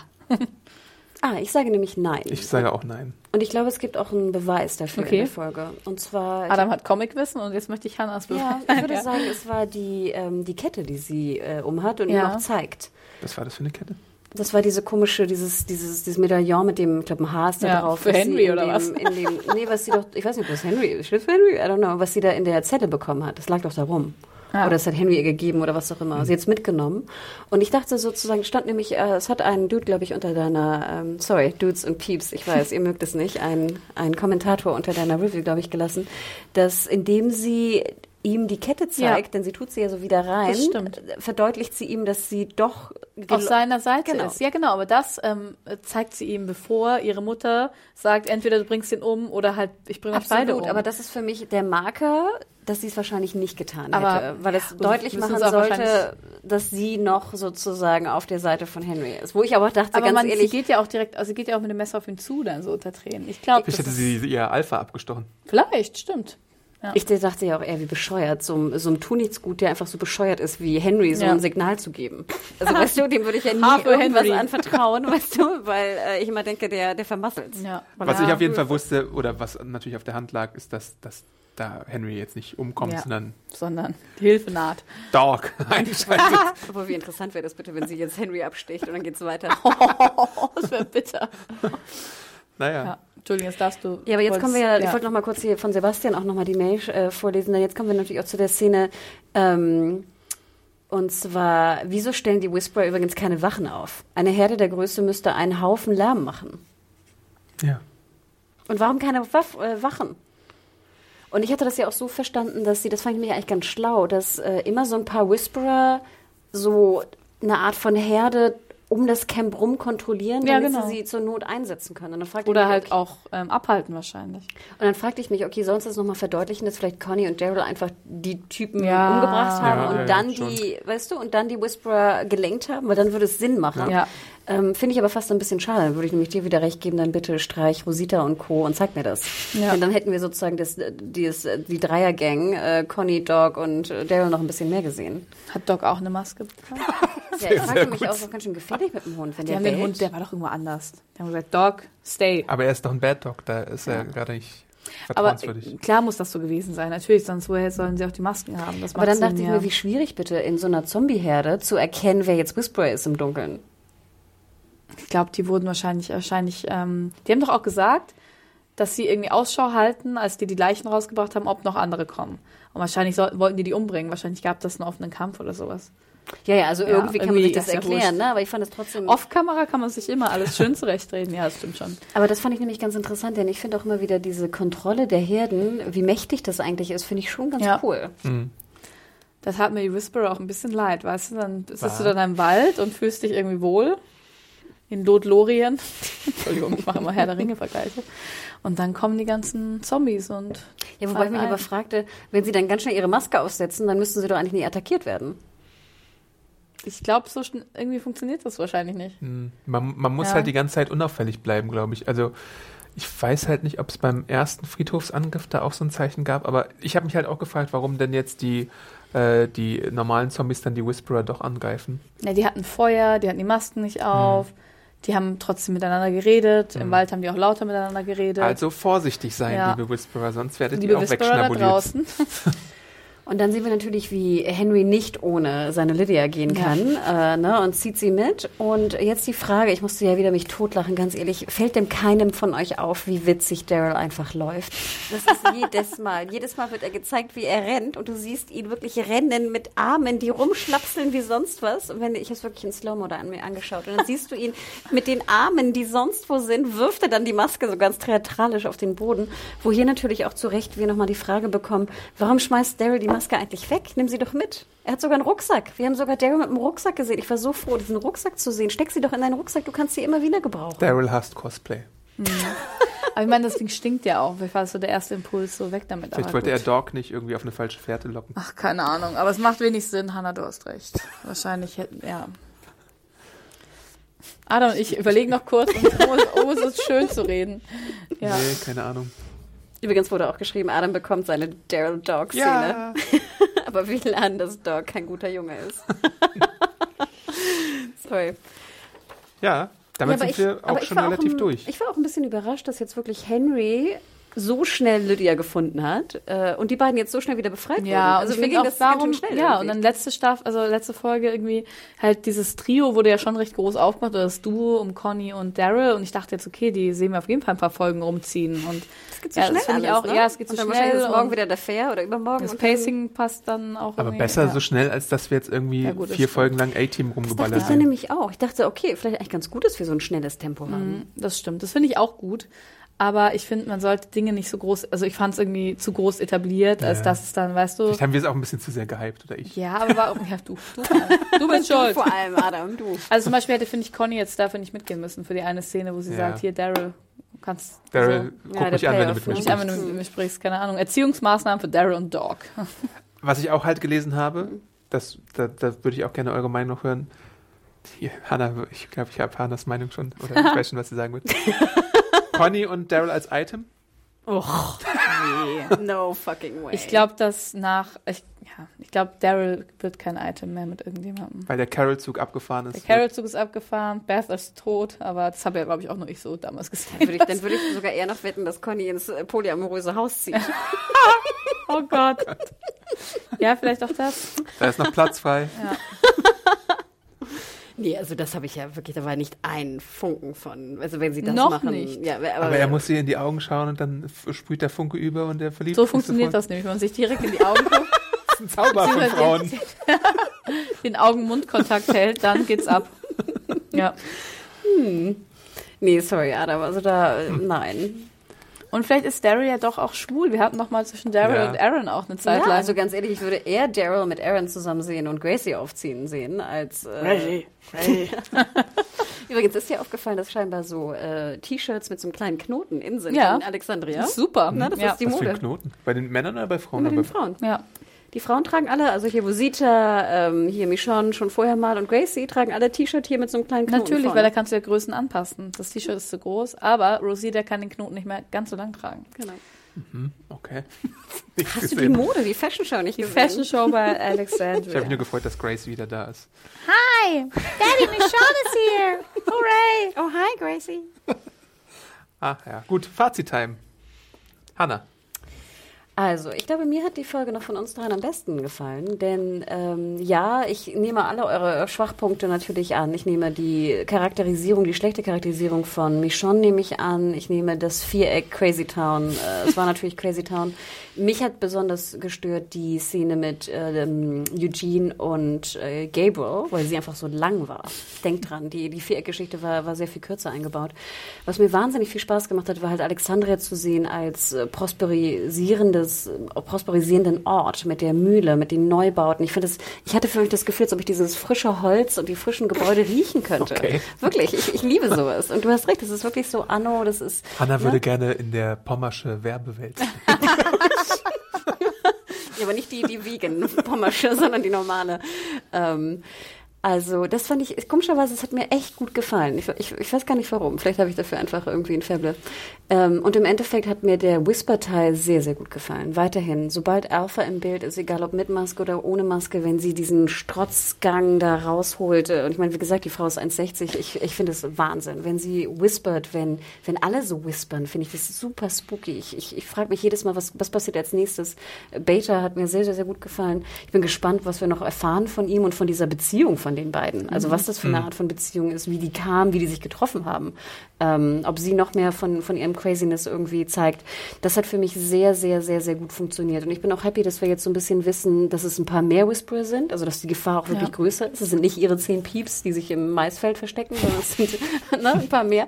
Ah, ich sage nämlich nein. Ich sage auch nein. Und ich glaube, es gibt auch einen Beweis dafür Okay. in der Folge. Und zwar. Adam hat Comicwissen und jetzt möchte ich Hannas ja, Beweis. ich würde *laughs* sagen, es war die, ähm, die Kette, die sie äh, umhat und Ja. ihm auch zeigt. Was war das für eine Kette? Das war diese komische, dieses, dieses, dieses Medaillon mit dem, ich glaube, ein Haar ist da Ja, drauf. für Henry in oder dem, was? In dem, nee, was sie doch, ich weiß nicht, ob das Henry ist. Für Henry? I don't know. Was sie da in der Zelle bekommen hat. Das lag doch da rum. Ja. Oder es hat Henry ihr gegeben oder was auch immer. Sie hat es mitgenommen. Und ich dachte sozusagen, stand nämlich, äh, es hat einen Dude, glaube ich, unter deiner, ähm, sorry, Dudes und Peeps, ich weiß, ihr mögt es nicht, ein, ein Kommentator unter deiner Review, glaube ich, gelassen, dass indem sie ihm die Kette zeigt, Ja. denn sie tut sie ja so wieder rein, Das stimmt. verdeutlicht sie ihm, dass sie doch auf seiner Seite Genau. ist. Ja, genau, aber das ähm, zeigt sie ihm, bevor ihre Mutter sagt, entweder du bringst ihn um oder halt, ich bringe euch beide Absolut, um. aber das ist für mich der Marker, dass sie es wahrscheinlich nicht getan Aber, hätte, weil es ja, deutlich machen sie sollte, dass sie noch sozusagen auf der Seite von Henry ist. Wo ich aber dachte, aber ganz man, sie ehrlich, geht ja auch direkt, also sie geht ja auch mit dem Messer auf ihn zu, dann so unter Tränen. Ich glaube, Vielleicht hätte sie ihr Alpha abgestochen. vielleicht, stimmt. Ich dachte ja auch eher, wie bescheuert, so, einem- so ein Tu-Nichts-Gut, der einfach so bescheuert ist wie Henry, so Ja. ein Signal zu geben. Also *laughs* weißt du, dem würde ich ja nie irgendwas Henry. anvertrauen, *laughs* weißt du, weil äh, ich immer denke, der, der vermasselt's. Ja. Was ja. ich auf jeden Fall wusste, oder was natürlich auf der Hand lag, ist, dass, dass da Henry jetzt nicht umkommt, Ja. sondern Sondern die Hilfe naht. Dog *laughs* einschaltet. Aber wie interessant wäre das bitte, wenn sie jetzt Henry absticht und dann geht's weiter. Oh, das wäre bitter. Naja. Ja. Entschuldigung, jetzt darfst du. Ja, aber jetzt kommen wir ja, ich wollte noch mal kurz hier von Sebastian auch noch mal die Mail äh, vorlesen, denn jetzt kommen wir natürlich auch zu der Szene, ähm, und zwar, wieso stellen die Whisperer übrigens keine Wachen auf? Eine Herde der Größe müsste einen Haufen Lärm machen. Ja. Und warum keine Waff, äh, Wachen? Und ich hatte das ja auch so verstanden, dass sie, das fand ich mir eigentlich ganz schlau, dass äh, immer so ein paar Whisperer so eine Art von Herde um das Camp rum kontrollieren, Ja, damit genau. sie sie zur Not einsetzen können. Und dann fragte ich Oder mich, halt okay, auch ähm, abhalten wahrscheinlich. Und dann fragte ich mich, okay, sollen sie das nochmal verdeutlichen, dass vielleicht Conny und Daryl einfach die Typen Ja. umgebracht haben Ja, und ja, dann ja, die, weißt du, und dann die Whisperer gelenkt haben, weil dann würde es Sinn machen. Ja. Ähm, Finde ich aber fast ein bisschen schade. Dann würde ich nämlich dir wieder recht geben, dann bitte streich Rosita und Co. und zeig mir das. Ja. Denn dann hätten wir sozusagen das, dieses, die Dreiergang, äh, Conny, Dog und äh, Daryl noch ein bisschen mehr gesehen. Hat Doc auch eine Maske bekommen? Ja, ich *laughs* fragte mich auch, doch ganz schön gefährlich mit dem Hund, wenn Die der haben den bellt. Hund, der war doch irgendwo anders. Die haben gesagt, Dog, stay. Aber er ist doch ein Bad Dog, da ist er gerade nicht Aber äh, klar muss das so gewesen sein. Natürlich, sonst woher sollen sie auch die Masken haben? Das aber dann dachte ich ja. mir, wie schwierig bitte in so einer Zombie-Herde zu erkennen, wer jetzt Whisperer ist im Dunkeln. Ich glaube, die wurden wahrscheinlich, wahrscheinlich, ähm, die haben doch auch gesagt, dass sie irgendwie Ausschau halten, als die die Leichen rausgebracht haben, ob noch andere kommen. Und wahrscheinlich soll, wollten die die umbringen. Wahrscheinlich gab das einen offenen Kampf oder sowas. Ja, ja, also Ja, irgendwie kann man irgendwie sich das ja erklären, ne? Aber ich fand es trotzdem. Off-Kamera kann man sich immer alles schön zurechtreden. Ja, das stimmt schon. Aber das fand ich nämlich ganz interessant, denn ich finde auch immer wieder diese Kontrolle der Herden, wie mächtig das eigentlich ist, finde ich schon ganz Ja. cool. Das hat mir die Whisperer auch ein bisschen leid, weißt du? Dann sitzt War- du dann im Wald und fühlst dich irgendwie wohl. In Lothlorien. *laughs* Entschuldigung, ich mache immer Herr der Ringe-Vergleiche. Und dann kommen die ganzen Zombies und. Ja, wobei ich mich ein. aber fragte, wenn sie dann ganz schnell ihre Maske aufsetzen, dann müssten sie doch eigentlich nie attackiert werden. Ich glaube, so schnell, irgendwie funktioniert das wahrscheinlich nicht. Man, man muss Ja. halt die ganze Zeit unauffällig bleiben, glaube ich. Also ich weiß halt nicht, ob es beim ersten Friedhofsangriff da auch so ein Zeichen gab, aber ich habe mich halt auch gefragt, warum denn jetzt die, äh, die normalen Zombies dann die Whisperer doch angreifen. Ja, die hatten Feuer, die hatten die Masken nicht auf. Die haben trotzdem miteinander geredet. Im Wald haben die auch lauter miteinander geredet. Also vorsichtig sein, Ja. liebe Whisperer, sonst werdet Liebe ihr auch Whisperer da wegschnabuliert. draußen. *laughs* Und dann sehen wir natürlich, wie Henry nicht ohne seine Lydia gehen Ja. kann äh, ne, und zieht sie mit. Und jetzt die Frage, ich musste ja wieder mich totlachen, ganz ehrlich, fällt dem keinem von euch auf, wie witzig Daryl einfach läuft? Das ist jedes Mal. Jedes Mal wird er gezeigt, wie er rennt und du siehst ihn wirklich rennen mit Armen, die rumschlapseln wie sonst was. Und wenn ich habe es wirklich in Slow-Mo da an mir angeschaut und dann siehst du ihn mit den Armen, die sonst wo sind, wirft er dann die Maske so ganz theatralisch auf den Boden. Wo hier natürlich auch zu Recht wir nochmal die Frage bekommen, warum schmeißt Daryl die Maske eigentlich weg? Nimm sie doch mit. Er hat sogar einen Rucksack. Wir haben sogar Daryl mit einem Rucksack gesehen. Ich war so froh, diesen Rucksack zu sehen. Steck sie doch in deinen Rucksack, du kannst sie immer wieder gebrauchen. Daryl hasst Cosplay. Aber ich meine, das Ding stinkt ja auch. Vielleicht war das so der erste Impuls, so weg damit. Vielleicht aber wollte er. Dog nicht irgendwie auf eine falsche Fährte locken. Ach, keine Ahnung. Aber es macht wenig Sinn, Hannah, du hast recht. Wahrscheinlich hätten, ja. Adam und ich überlegen noch kurz, um, um, um es uns schön zu reden. Ja. Nee, keine Ahnung. Übrigens wurde auch geschrieben, Adam bekommt seine Daryl Dog-Szene. *laughs* Aber wie lernen, dass Dog kein guter Junge ist. *laughs* Sorry. Ja, damit Ja, sind wir aber auch schon relativ ein, durch. Ich war auch ein bisschen überrascht, dass jetzt wirklich Henry so schnell Lydia gefunden hat äh, und die beiden jetzt so schnell wieder befreit Ja, wurden. ich mir ging auch, das ganz warum, schön schnell ja, irgendwie. und dann letzte Staffel, also letzte Folge irgendwie, halt dieses Trio wurde ja schon recht groß aufgemacht, oder das Duo um Conny und Daryl, und ich dachte jetzt, okay, die sehen wir auf jeden Fall ein paar Folgen rumziehen, und Es geht so ja, schnell das finde ich alles, auch, ne? ja, es geht so und dann schnell, wahrscheinlich ist morgen wieder der Fair oder übermorgen. das und dann- Pacing passt dann auch Aber besser ja. so schnell, als dass wir jetzt irgendwie Ja, gut, das vier stimmt. Folgen lang A-Team Das dachte rumgeballert ich dann haben. nämlich auch. Ich dachte, okay, vielleicht eigentlich ganz gut, dass wir so ein schnelles Tempo haben. Das stimmt, das finde ich auch gut. Aber ich finde, man sollte Dinge nicht so groß, also ich fand es irgendwie zu groß etabliert, als Ja. dass es dann, weißt du. Vielleicht haben wir es auch ein bisschen zu sehr gehypt, oder ich. Ja, aber warum? Ja, du, du, *laughs* du bist schuld. Vor allem, Adam, du. Also zum Beispiel hätte, finde ich, Conny jetzt dafür nicht mitgehen müssen für die eine Szene, wo sie Ja. sagt, hier, Daryl, du kannst Daryl, so, guck Ja, mich der an, wenn du mit mir ne? nicht einfach sprichst. nur mit mir sprichst, keine Ahnung. Erziehungsmaßnahmen für Daryl und Dog. *laughs* Was ich auch halt gelesen habe, das, da, da würde ich auch gerne eure Meinung noch hören. Hier, Hannah, ich glaube, ich habe Hannas Meinung schon, oder ich *laughs* weiß schon, was sie sagen wird. Conny und Daryl als Item? Och, nee. No fucking way. Ich glaube, dass nach, ich, ja, ich glaube, Daryl wird kein Item mehr mit irgendjemandem. Weil der Carol-Zug abgefahren ist. Der Carol-Zug ist abgefahren, Beth ist tot, aber das habe ja, glaube ich, auch nur ich so damals Dann gesagt. würde ich, dann würde ich sogar eher noch wetten, dass Conny ins äh, polyamoröse Haus zieht. *laughs* Oh Gott. Ja, vielleicht auch das. Da ist noch Platz frei. Nee, also das habe ich ja wirklich, da war nicht ein Funken von. Also wenn sie das Noch machen. nicht. Ja, aber, Aber er muss ihr in die Augen schauen und dann sprüht der Funke über und der verliebt So funktioniert sofort. das nämlich, wenn man sich direkt in die Augen guckt, *laughs* Das ist ein Zauber von Frauen. *laughs* den Augen-Mund-Kontakt hält, dann geht's ab. *laughs* Ja. Nee, sorry, Adam, also da, äh, nein. Und vielleicht ist Daryl ja doch auch schwul. Wir hatten noch mal zwischen Daryl Ja. und Aaron auch eine Zeit Ja, lang. also ganz ehrlich, ich würde eher Daryl mit Aaron zusammen sehen und Gracie aufziehen sehen, als. Äh, *laughs* Übrigens ist dir aufgefallen, dass scheinbar so äh, T-Shirts mit so einem kleinen Knoten in sind Ja. in Alexandria. Super. Na, das ja. ist die Was für ein Mode. Knoten? Bei den Männern oder bei Frauen? Mit den Frauen. ja. Die Frauen tragen alle, also hier Rosita, ähm, hier Michonne schon vorher mal und Gracie tragen alle T-Shirt hier mit so einem kleinen Knoten. Natürlich, vorne. weil da kannst du ja Größen anpassen. Das T-Shirt ist zu groß, aber Rosita kann den Knoten nicht mehr ganz so lang tragen. Genau. Okay. *laughs* Nicht Hast du die gesehen. Mode, die Fashion Show nicht Die gesehen? Fashion Show bei *laughs* Ich habe mich Alexandria. nur gefreut, dass Grace wieder da ist. Hi, Daddy Michonne is here. Hooray! Oh, hi, Gracie. *laughs* Ah, ja. Gut, Fazit-Time. Hanna. Also, ich glaube, mir hat die Folge noch von uns dreien am besten gefallen, denn ähm, ja, ich nehme alle eure Schwachpunkte natürlich an. Ich nehme die Charakterisierung, die schlechte Charakterisierung von Michonne nehme ich an. Ich nehme das Viereck Crazy Town. Äh, es war *laughs* natürlich Crazy Town. Mich hat besonders gestört die Szene mit äh, Eugene und äh, Gabriel, weil sie einfach so lang war. Denkt dran, die, die Viereckgeschichte war, war sehr viel kürzer eingebaut. Was mir wahnsinnig viel Spaß gemacht hat, war halt Alexandria zu sehen als äh, prosperisierendes, äh, prosperisierenden Ort mit der Mühle, mit den Neubauten. Ich finde das, ich hatte für mich das Gefühl, als ob ich dieses frische Holz und die frischen Gebäude *laughs* riechen könnte. Okay. Wirklich, ich, ich liebe sowas. Und du hast recht, das ist wirklich so Anno, das ist. Hanna ne? würde gerne in der Pommersche Werbewelt. *laughs* Ja, aber nicht die, die Vegan-Pommersche, sondern die normale. Ähm, also, das fand ich, komischerweise, es hat mir echt gut gefallen. Ich, ich, ich weiß gar nicht warum. Vielleicht habe ich dafür einfach irgendwie ein Faible. Ähm, und im Endeffekt hat mir der Whisper-Teil sehr, sehr gut gefallen. Weiterhin, sobald Alpha im Bild ist, egal ob mit Maske oder ohne Maske, wenn sie diesen Strotzgang da rausholt. Und ich meine, wie gesagt, die Frau ist 1,60. Ich, ich finde es Wahnsinn. Wenn sie whispert, wenn, wenn alle so whispern, finde ich das super spooky. Ich, ich, ich frage mich jedes Mal, was, was passiert als nächstes. Beta hat mir sehr, sehr, sehr gut gefallen. Ich bin gespannt, was wir noch erfahren von ihm und von dieser Beziehung von den beiden. Also was das für eine mhm. Art von Beziehung ist, wie die kamen, wie die sich getroffen haben. Ähm, ob sie noch mehr von, von ihrem Craziness irgendwie zeigt. Das hat für mich sehr, sehr, sehr, sehr gut funktioniert. Und ich bin auch happy, dass wir jetzt so ein bisschen wissen, dass es ein paar mehr Whisperer sind, also dass die Gefahr auch wirklich ja. größer ist. Es sind nicht ihre zehn Pieps, die sich im Maisfeld verstecken, sondern es sind *laughs* ne, ein paar mehr.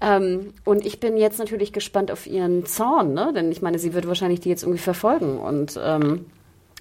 Ähm, und ich bin jetzt natürlich gespannt auf ihren Zorn, ne? denn ich meine, sie wird wahrscheinlich die jetzt irgendwie verfolgen und ähm,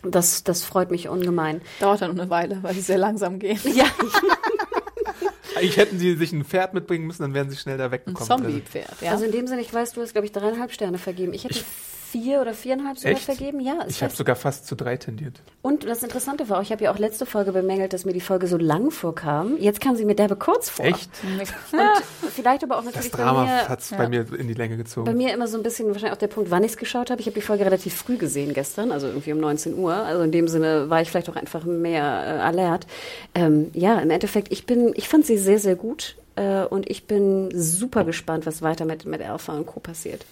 das, das freut mich ungemein. Dauert dann noch eine Weile, weil sie sehr langsam gehen. Ja. *laughs* Eigentlich hätten sie sich ein Pferd mitbringen müssen, dann wären sie schnell da weggekommen. Ein Zombie-Pferd, ja. Also in dem Sinne, ich weiß, du hast, glaube ich, dreieinhalb Sterne vergeben. Ich hätte ich vier oder viereinhalb sogar Echt? vergeben. Ja, ich habe sogar fast zu drei tendiert. Und das Interessante war auch, ich habe ja auch letzte Folge bemängelt, dass mir die Folge so lang vorkam. Jetzt kam sie mir derbe kurz vor. Echt? Und *laughs* vielleicht aber auch natürlich das Drama hat es ja. bei mir in die Länge gezogen. Bei mir immer so ein bisschen wahrscheinlich auch der Punkt, wann ich es geschaut habe. Ich habe die Folge relativ früh gesehen gestern, also irgendwie um 19 Uhr. Also in dem Sinne war ich vielleicht auch einfach mehr äh, alert. Ähm, ja, im Endeffekt, ich bin, ich fand sie sehr, sehr gut. Äh, und ich bin super gespannt, was weiter mit, mit Alpha und Co. passiert.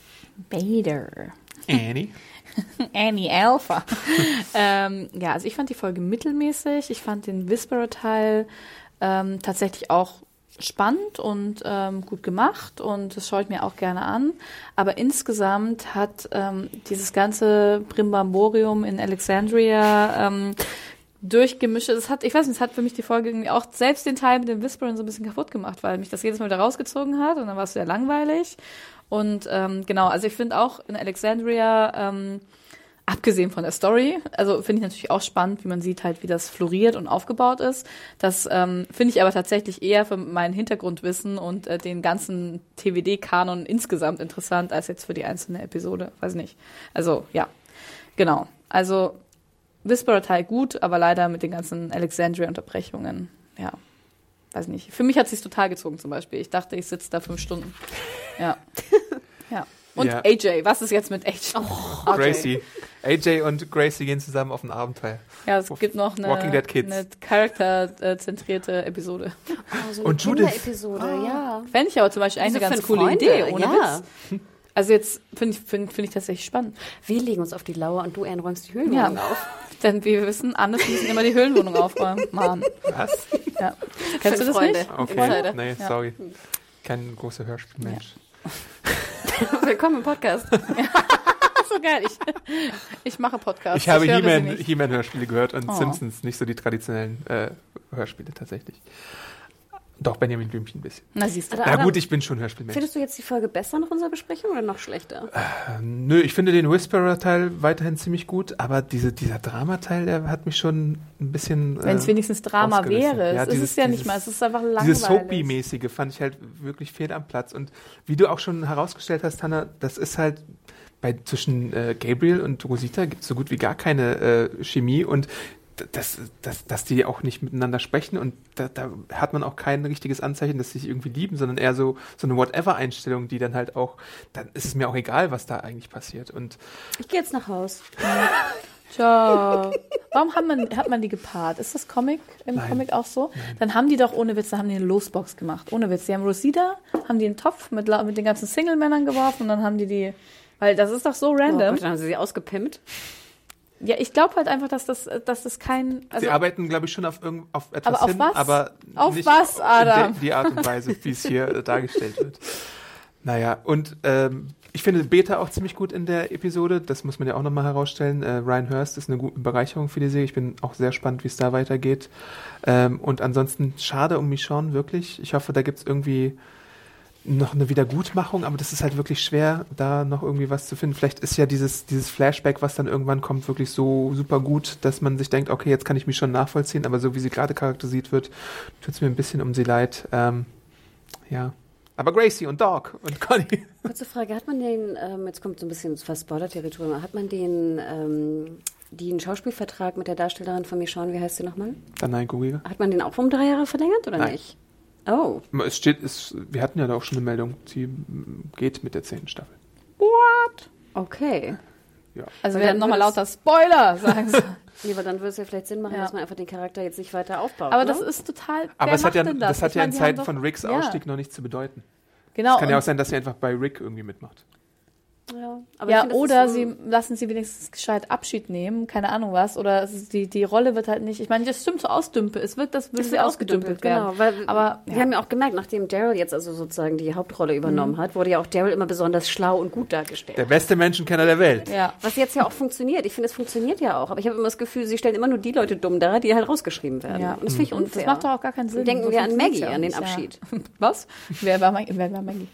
Bader. Annie. *laughs* Annie Alpha. *laughs* ähm, ja, also ich fand die Folge mittelmäßig. Ich fand den Whisperer-Teil ähm, tatsächlich auch spannend und ähm, gut gemacht und das schaue ich mir auch gerne an. Aber insgesamt hat ähm, dieses ganze Brimbamborium in Alexandria ähm, durchgemischt. Das hat, ich weiß nicht, es hat für mich die Folge irgendwie auch selbst den Teil mit dem Whispering so ein bisschen kaputt gemacht, weil mich das jedes Mal wieder rausgezogen hat und dann war es sehr langweilig. Und ähm, genau, also ich finde auch in Alexandria, ähm, abgesehen von der Story, also finde ich natürlich auch spannend, wie man sieht halt, wie das floriert und aufgebaut ist. Das ähm, finde ich aber tatsächlich eher für mein Hintergrundwissen und äh, den ganzen TWD-Kanon insgesamt interessant, als jetzt für die einzelne Episode. Weiß nicht. Also, ja. Genau. Also Whisperer-Teil gut, aber leider mit den ganzen Alexandria-Unterbrechungen. Ja, weiß nicht. Für mich hat es sich total gezogen zum Beispiel. Ich dachte, ich sitze da fünf Stunden. Ja. *laughs* ja. Und ja. AJ, was ist jetzt mit AJ? Oh, *laughs* Gracie. AJ und Gracie gehen zusammen auf ein Abenteuer. Ja, es gibt noch eine, eine charakterzentrierte Episode. Oh, so eine und Judith. Episode, oh. ja. Fände ich aber zum Beispiel eine ganz coole Freunde. Idee, ohne ja. Witz. Also jetzt finde ich, find, find ich tatsächlich spannend. Wir legen uns auf die Lauer und du, Anne, räumst die Höhlenwohnung ja. auf. *laughs* Denn wie wir wissen, Anders müssen immer die Höhlenwohnung aufräumen. Mann. Was? Ja. Kennst du das Freunde. nicht? Okay, nee, ja. sorry. Kein großer Hörspielmensch. Ja. *laughs* Willkommen im Podcast. *laughs* So geil. Ich, ich mache Podcasts. Ich habe He-Man-Hörspiele He gehört und oh. Simpsons, nicht so die traditionellen äh, Hörspiele tatsächlich. Doch, Benjamin Blümchen ein bisschen. Na, siehst du. Na gut, ich bin schon Hörspielmensch. Findest du jetzt die Folge besser nach unserer Besprechung oder noch schlechter? Äh, nö, ich finde den Whisperer-Teil weiterhin ziemlich gut, aber diese, dieser Drama-Teil, der hat mich schon ein bisschen. Wenn es äh, wenigstens Drama wäre. Ja, es dieses, ist es ja dieses, nicht mal, es ist einfach langweilig. Dieses Soapy-mäßige fand ich halt wirklich fehl am Platz. Und wie du auch schon herausgestellt hast, Hanna, das ist halt bei, zwischen äh, Gabriel und Rosita gibt es so gut wie gar keine äh, Chemie und dass, dass, dass die auch nicht miteinander sprechen und da, da hat man auch kein richtiges Anzeichen, dass sie sich irgendwie lieben, sondern eher so, so eine Whatever-Einstellung, die dann halt auch, dann ist es mir auch egal, was da eigentlich passiert. Und ich gehe jetzt nach Haus. *laughs* Ciao. Warum hat man, hat man die gepaart? Ist das Comic im Nein. Comic auch so? Nein. Dann haben die doch ohne Witz, da haben die eine Losbox gemacht. Ohne Witz. Die haben Rosita, haben die einen Topf mit, mit den ganzen Single-Männern geworfen und dann haben die die Weil das ist doch so Oh random. Gott, dann haben sie sie ausgepimpt. Ja, ich glaube halt einfach, dass das, dass das kein. Also, Sie arbeiten, glaube ich, schon auf, irgend, auf etwas Aber auf hin, was? aber Auf nicht was, Adam? die Art und Weise, wie es hier äh, dargestellt wird. Naja, und ähm, ich finde Beta auch ziemlich gut in der Episode. Das muss man ja auch nochmal herausstellen. Äh, Ryan Hurst ist eine gute Bereicherung für die Serie. Ich bin auch sehr spannend, wie es da weitergeht. Ähm, und ansonsten schade um Michonne, wirklich. Ich hoffe, da gibt's irgendwie noch eine Wiedergutmachung, aber das ist halt wirklich schwer, da noch irgendwie was zu finden. Vielleicht ist ja dieses, dieses Flashback, was dann irgendwann kommt, wirklich so super gut, dass man sich denkt, okay, jetzt kann ich mich schon nachvollziehen, aber so wie sie gerade charakterisiert wird, tut's mir ein bisschen um sie leid. Ähm, ja. Aber Gracie und Dog und Conny. Kurze Frage, hat man den, ähm, jetzt kommt so ein bisschen fast Spoiler-Territorium, hat man den, ähm, den Schauspielvertrag mit der Darstellerin von Michonne, wie heißt sie nochmal? Danai Gurira. Hat man den auch um drei Jahre verlängert oder Nein. nicht? Oh, Es steht, es, wir hatten ja da auch schon eine Meldung, sie geht mit der zehnten Staffel. okay. Ja. also wir werden nochmal lauter Spoiler, sagen sie. *laughs* Nee, aber dann würde es ja vielleicht Sinn machen, Ja. dass man einfach den Charakter jetzt nicht weiter aufbaut. Aber ne? das ist total. Aber wer es hat ja, das, das? hat Ich ja meine, in Zeiten von Ricks ja, Ausstieg noch nichts zu bedeuten. Genau. Es kann ja auch sein, dass sie einfach bei Rick irgendwie mitmacht. Ja, ja, finde, das oder so- sie lassen sie wenigstens gescheit Abschied nehmen, keine Ahnung was. Oder die, die Rolle wird halt nicht. Ich meine, das stimmt so ausdümpel. Es wirkt, das würde wird ausgedümpelt werden. Genau, weil Aber wir ja. haben ja auch gemerkt, nachdem Daryl jetzt also sozusagen die Hauptrolle übernommen hat, wurde ja auch Daryl immer besonders schlau und gut dargestellt. Der beste Menschenkenner der Welt. ja. Was jetzt ja auch funktioniert. Ich finde, es funktioniert ja auch. Aber ich habe immer das Gefühl, sie stellen immer nur die Leute dumm da, die halt rausgeschrieben werden. Ja. Und das finde ich Und unfair. das macht doch auch gar keinen Sinn. Denken So wir an Maggie, ja an den Abschied. Ja. *laughs* Was? Wer war, Maggie? wer war Maggie?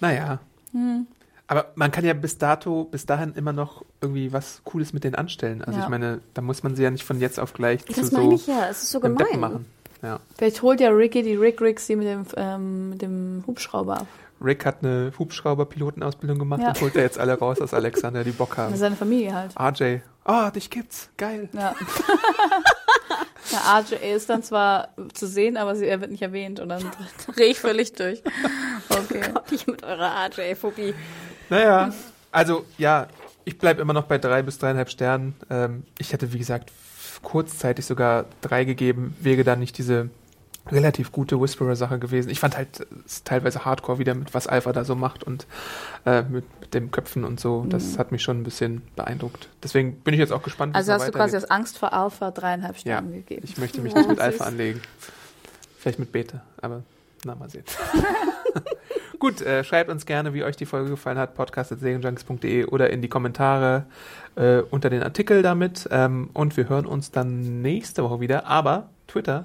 Naja. Hm. Aber man kann ja bis dato, bis dahin immer noch irgendwie was Cooles mit denen anstellen. Also Ja. ich meine, da muss man sie ja nicht von jetzt auf gleich zu das so meine ich ja. Es ist so gemein. machen. Ja. Vielleicht holt ja Ricky die Rick Ricks sie mit dem, ähm, mit dem Hubschrauber ab. Rick hat eine Hubschrauber-Pilotenausbildung gemacht Ja. und holt er jetzt alle raus aus Alexander, die Bock haben. *laughs* seiner Familie halt. RJ, oh, dich gibt's, geil. Ja. *laughs* ja, RJ ist dann zwar zu sehen, aber sie, er wird nicht erwähnt und dann *laughs* drehe ich völlig durch. Okay. Nicht mit eurer RJ-Phobie. Naja, also ja, ich bleibe immer noch bei drei bis dreieinhalb Sternen. Ähm, ich hätte, wie gesagt, kurzzeitig sogar drei gegeben, wäre dann nicht diese relativ gute Whisperer-Sache gewesen. Ich fand halt teilweise Hardcore wieder mit was Alpha da so macht und äh, mit, mit dem Köpfen und so. Das hat mich schon ein bisschen beeindruckt. Deswegen bin ich jetzt auch gespannt, wie Also hast du quasi aus Angst vor Alpha dreieinhalb Ja, Sterne gegeben. ich möchte mich Ja, nicht mit. Alpha anlegen. Vielleicht mit Beta, aber na, mal sehen. *laughs* Gut, äh, schreibt uns gerne, wie euch die Folge gefallen hat, podcast.serienjunkies.de oder in die Kommentare äh, unter den Artikel damit. Ähm, und wir hören uns dann nächste Woche wieder. Aber Twitter,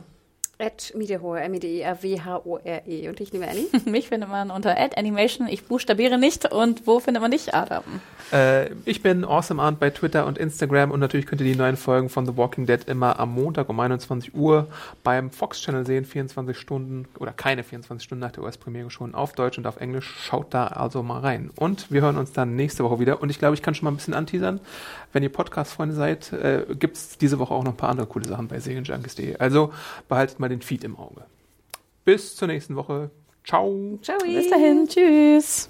At Miederhohe, M-I-D-E-R-W-H-O-R-E. Und ich nehme Annie. *laughs* Mich findet man unter Animation. Ich buchstabiere nicht. Und wo findet man dich, Adam? äh, ich bin Awesome Arndt bei Twitter und Instagram und natürlich könnt ihr die neuen Folgen von The Walking Dead immer am Montag um 21 Uhr beim Fox Channel sehen, 24 Stunden oder keine 24 Stunden nach der US-Premiere schon auf Deutsch und auf Englisch. Schaut da also mal rein. Und wir hören uns dann nächste Woche wieder. Und ich glaube, ich kann schon mal ein bisschen anteasern. Wenn ihr Podcast-Freunde seid, äh, gibt es diese Woche auch noch ein paar andere coole Sachen bei Serienjunkies.de. Also behaltet mal den Feed im Auge. Bis zur nächsten Woche. Ciao. Ciao. Bis dahin. Tschüss.